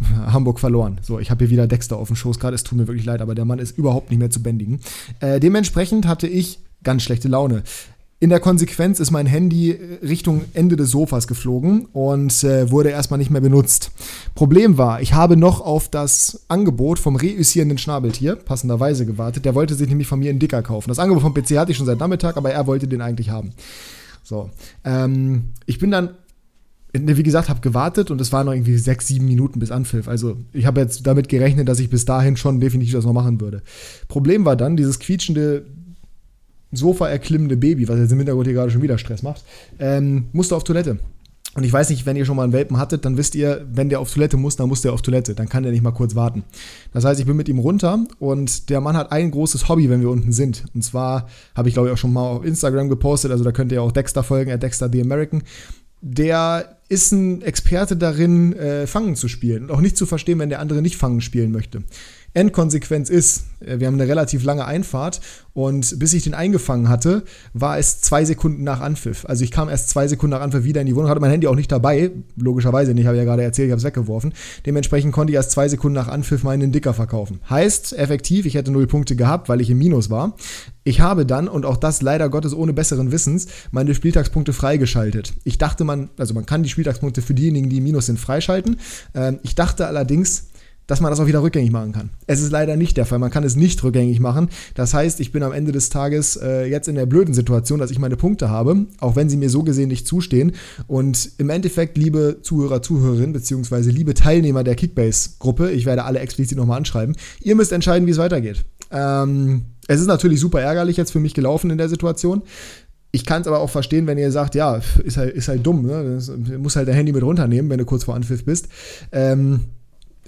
Hamburg verloren. So, ich habe hier wieder Dexter auf dem Schoß gerade. Es tut mir wirklich leid, aber der Mann ist überhaupt nicht mehr zu bändigen. Äh, dementsprechend hatte ich ganz schlechte Laune. In der Konsequenz ist mein Handy Richtung Ende des Sofas geflogen und äh, wurde erstmal nicht mehr benutzt. Problem war, ich habe noch auf das Angebot vom reüssierenden Schnabeltier passenderweise gewartet. Der wollte sich nämlich von mir einen Dicker kaufen. Das Angebot vom PC hatte ich schon seit Nachmittag, aber er wollte den eigentlich haben. So, ähm, ich bin dann wie gesagt, habe gewartet und es waren noch irgendwie sechs, sieben Minuten bis Anpfiff. Also ich habe jetzt damit gerechnet, dass ich bis dahin schon definitiv das noch machen würde. Problem war dann, dieses quietschende, Sofa erklimmende Baby, was jetzt im Hintergrund hier gerade schon wieder Stress macht, ähm, musste auf Toilette. Und ich weiß nicht, wenn ihr schon mal einen Welpen hattet, dann wisst ihr, wenn der auf Toilette muss, dann muss der auf Toilette. Dann kann der nicht mal kurz warten. Das heißt, ich bin mit ihm runter und der Mann hat ein großes Hobby, wenn wir unten sind. Und zwar habe ich, glaube ich, auch schon mal auf Instagram gepostet, also da könnt ihr auch Dexter folgen, er Dexter the American. Der ist ein Experte darin, äh, Fangen zu spielen und auch nicht zu verstehen, wenn der andere nicht Fangen spielen möchte. Endkonsequenz ist, äh, wir haben eine relativ lange Einfahrt und bis ich den eingefangen hatte, war es zwei Sekunden nach Anpfiff. Also ich kam erst zwei Sekunden nach Anpfiff wieder in die Wohnung, hatte mein Handy auch nicht dabei, logischerweise nicht, habe ich ja gerade erzählt, ich habe es weggeworfen. Dementsprechend konnte ich erst zwei Sekunden nach Anpfiff meinen Dicker verkaufen. Heißt, effektiv, ich hätte null Punkte gehabt, weil ich im Minus war. Ich habe dann, und auch das leider Gottes ohne besseren Wissens, meine Spieltagspunkte freigeschaltet. Ich dachte, man, also man kann die Spieltagspunkte für diejenigen, die im Minus sind, freischalten. Ähm, ich dachte allerdings, dass man das auch wieder rückgängig machen kann. Es ist leider nicht der Fall. Man kann es nicht rückgängig machen. Das heißt, ich bin am Ende des Tages äh, jetzt in der blöden Situation, dass ich meine Punkte habe, auch wenn sie mir so gesehen nicht zustehen. Und im Endeffekt, liebe Zuhörer, Zuhörerinnen, beziehungsweise liebe Teilnehmer der Kickbase-Gruppe, ich werde alle explizit nochmal anschreiben, ihr müsst entscheiden, wie es weitergeht. Ähm, es ist natürlich super ärgerlich jetzt für mich gelaufen in der Situation. Ich kann es aber auch verstehen, wenn ihr sagt, ja, ist halt, ist halt dumm, ne? Du musst halt dein Handy mit runternehmen, wenn du kurz vor Anpfiff bist. Ähm,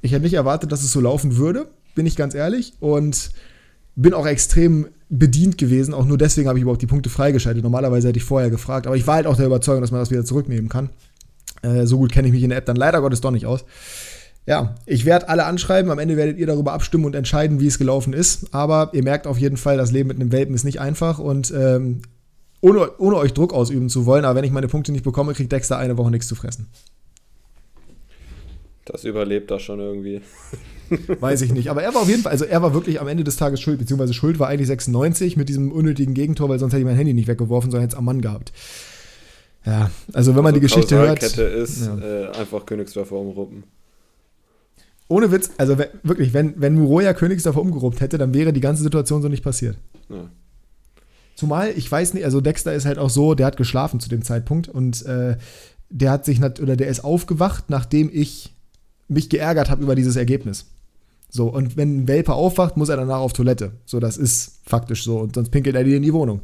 ich hätte nicht erwartet, dass es so laufen würde, bin ich ganz ehrlich. Und bin auch extrem bedient gewesen. Auch nur deswegen habe ich überhaupt die Punkte freigeschaltet. Normalerweise hätte ich vorher gefragt. Aber ich war halt auch der Überzeugung, dass man das wieder zurücknehmen kann. Äh, so gut kenne ich mich in der App dann leider Gottes doch nicht aus. Ja, ich werde alle anschreiben. Am Ende werdet ihr darüber abstimmen und entscheiden, wie es gelaufen ist. Aber ihr merkt auf jeden Fall, das Leben mit einem Welpen ist nicht einfach. Und ähm, ohne, ohne euch Druck ausüben zu wollen, aber wenn ich meine Punkte nicht bekomme, kriegt Dexter eine Woche nichts zu fressen. Das überlebt das schon irgendwie. Weiß ich nicht. Aber er war auf jeden Fall, also er war wirklich am Ende des Tages schuld, beziehungsweise schuld war eigentlich 96 mit diesem unnötigen Gegentor, weil sonst hätte ich mein Handy nicht weggeworfen, sondern hätte es am Mann gehabt. Ja, also wenn man also die Geschichte hört. Kette ist ja. äh, einfach Königsdorfer umruppen. Ohne Witz, also wirklich, wenn, wenn Muroya Königsdorfer umgeruppt hätte, dann wäre die ganze Situation so nicht passiert. Ja. Zumal, ich weiß nicht, also Dexter ist halt auch so, der hat geschlafen zu dem Zeitpunkt und äh, der hat sich, oder der ist aufgewacht, nachdem ich mich geärgert habe über dieses Ergebnis. So, und wenn ein Welpe aufwacht, muss er danach auf Toilette. So, das ist faktisch so. Und sonst pinkelt er dir in die Wohnung.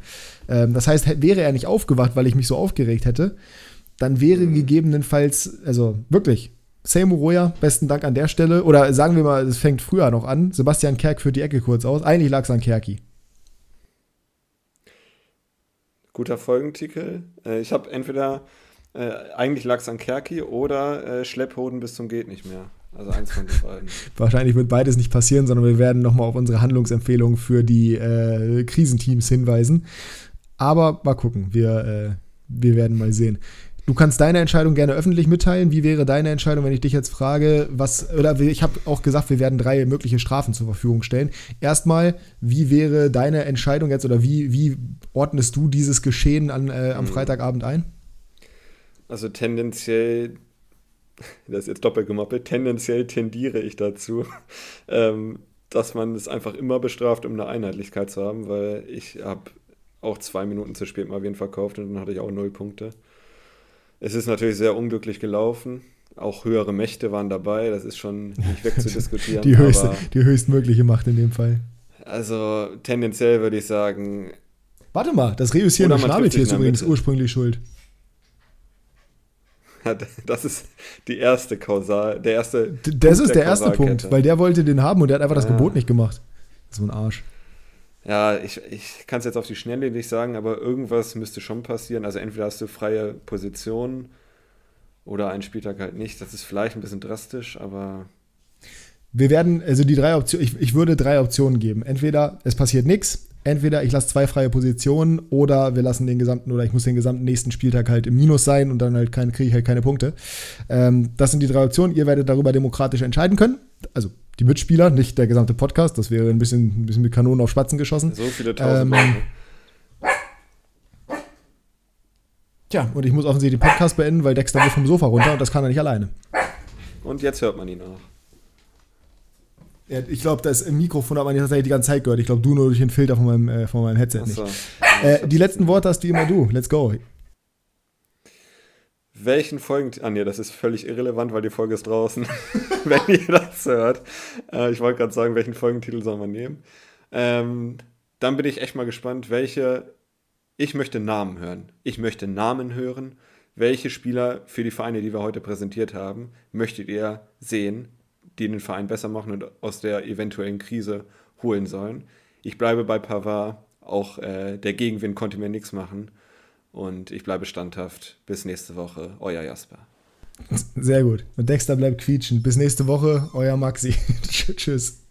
Ähm, das heißt, wäre er nicht aufgewacht, weil ich mich so aufgeregt hätte, dann wäre gegebenenfalls, also wirklich, Seymour Roya, besten Dank an der Stelle. Oder sagen wir mal, es fängt früher noch an. Sebastian Kerk führt die Ecke kurz aus. Eigentlich lag es an Kerki. Guter Folgentitel. Äh, ich habe entweder äh, eigentlich lag es an Kerki oder äh, Schlepphoden bis zum geht nicht mehr. Also eins von den beiden. Wahrscheinlich wird beides nicht passieren, sondern wir werden nochmal auf unsere Handlungsempfehlungen für die äh, Krisenteams hinweisen. Aber mal gucken, wir, äh, wir werden mal sehen. Du kannst deine Entscheidung gerne öffentlich mitteilen. Wie wäre deine Entscheidung, wenn ich dich jetzt frage, was, oder ich habe auch gesagt, wir werden drei mögliche Strafen zur Verfügung stellen. Erstmal, wie wäre deine Entscheidung jetzt oder wie, wie ordnest du dieses Geschehen an, äh, am mhm. Freitagabend ein? Also tendenziell, das ist jetzt doppelt gemoppelt, tendenziell tendiere ich dazu, ähm, dass man es einfach immer bestraft, um eine Einheitlichkeit zu haben, weil ich habe auch zwei Minuten zu spät mal wen verkauft und dann hatte ich auch null Punkte. Es ist natürlich sehr unglücklich gelaufen. Auch höhere Mächte waren dabei, das ist schon nicht wegzudiskutieren. die, höchste, die höchstmögliche Macht in dem Fall. Also tendenziell würde ich sagen. Warte mal, das reüssierende Schnabeltier ist übrigens ursprünglich schuld. Das ist die erste Kausal, der erste. Das ist der, der erste Punkt, weil der wollte den haben und der hat einfach das Gebot nicht gemacht. So ein Arsch. Ja, ich, ich kann es jetzt auf die Schnelle nicht sagen, aber irgendwas müsste schon passieren. Also entweder hast du freie Position oder einen Spieltag halt nicht. Das ist vielleicht ein bisschen drastisch, aber. Wir werden, also die drei Optionen, ich, ich würde drei Optionen geben. Entweder es passiert nichts, entweder ich lasse zwei freie Positionen oder wir lassen den gesamten oder ich muss den gesamten nächsten Spieltag halt im Minus sein und dann halt kriege ich halt keine Punkte. Ähm, das sind die drei Optionen. Ihr werdet darüber demokratisch entscheiden können. Also die Mitspieler, nicht der gesamte Podcast. Das wäre ein bisschen, ein bisschen mit Kanonen auf Spatzen geschossen. So viele tausend. Ähm, Tja, und ich muss offensichtlich den Podcast beenden, weil Dexter will vom Sofa runter und das kann er nicht alleine. Und jetzt hört man ihn auch. Ja, ich glaube, das Mikrofon hat man tatsächlich die ganze Zeit gehört. Ich glaube, du nur durch den Filter von meinem, äh, von meinem Headset so. nicht. Äh, die letzten Worte hast wie immer du. Let's go. Welchen Folgen. Ah, nee, das ist völlig irrelevant, weil die Folge ist draußen. Wenn ihr das hört. Äh, ich wollte gerade sagen, welchen Folgentitel soll man nehmen. Ähm, dann bin ich echt mal gespannt, welche. Ich möchte Namen hören. Ich möchte Namen hören. Welche Spieler für die Vereine, die wir heute präsentiert haben, möchtet ihr sehen? Die den Verein besser machen und aus der eventuellen Krise holen sollen. Ich bleibe bei Pavard, auch äh, der Gegenwind konnte mir nichts machen und ich bleibe standhaft. Bis nächste Woche, euer Jasper. Sehr gut. Und Dexter bleibt quietschen. Bis nächste Woche, euer Maxi. Tschüss.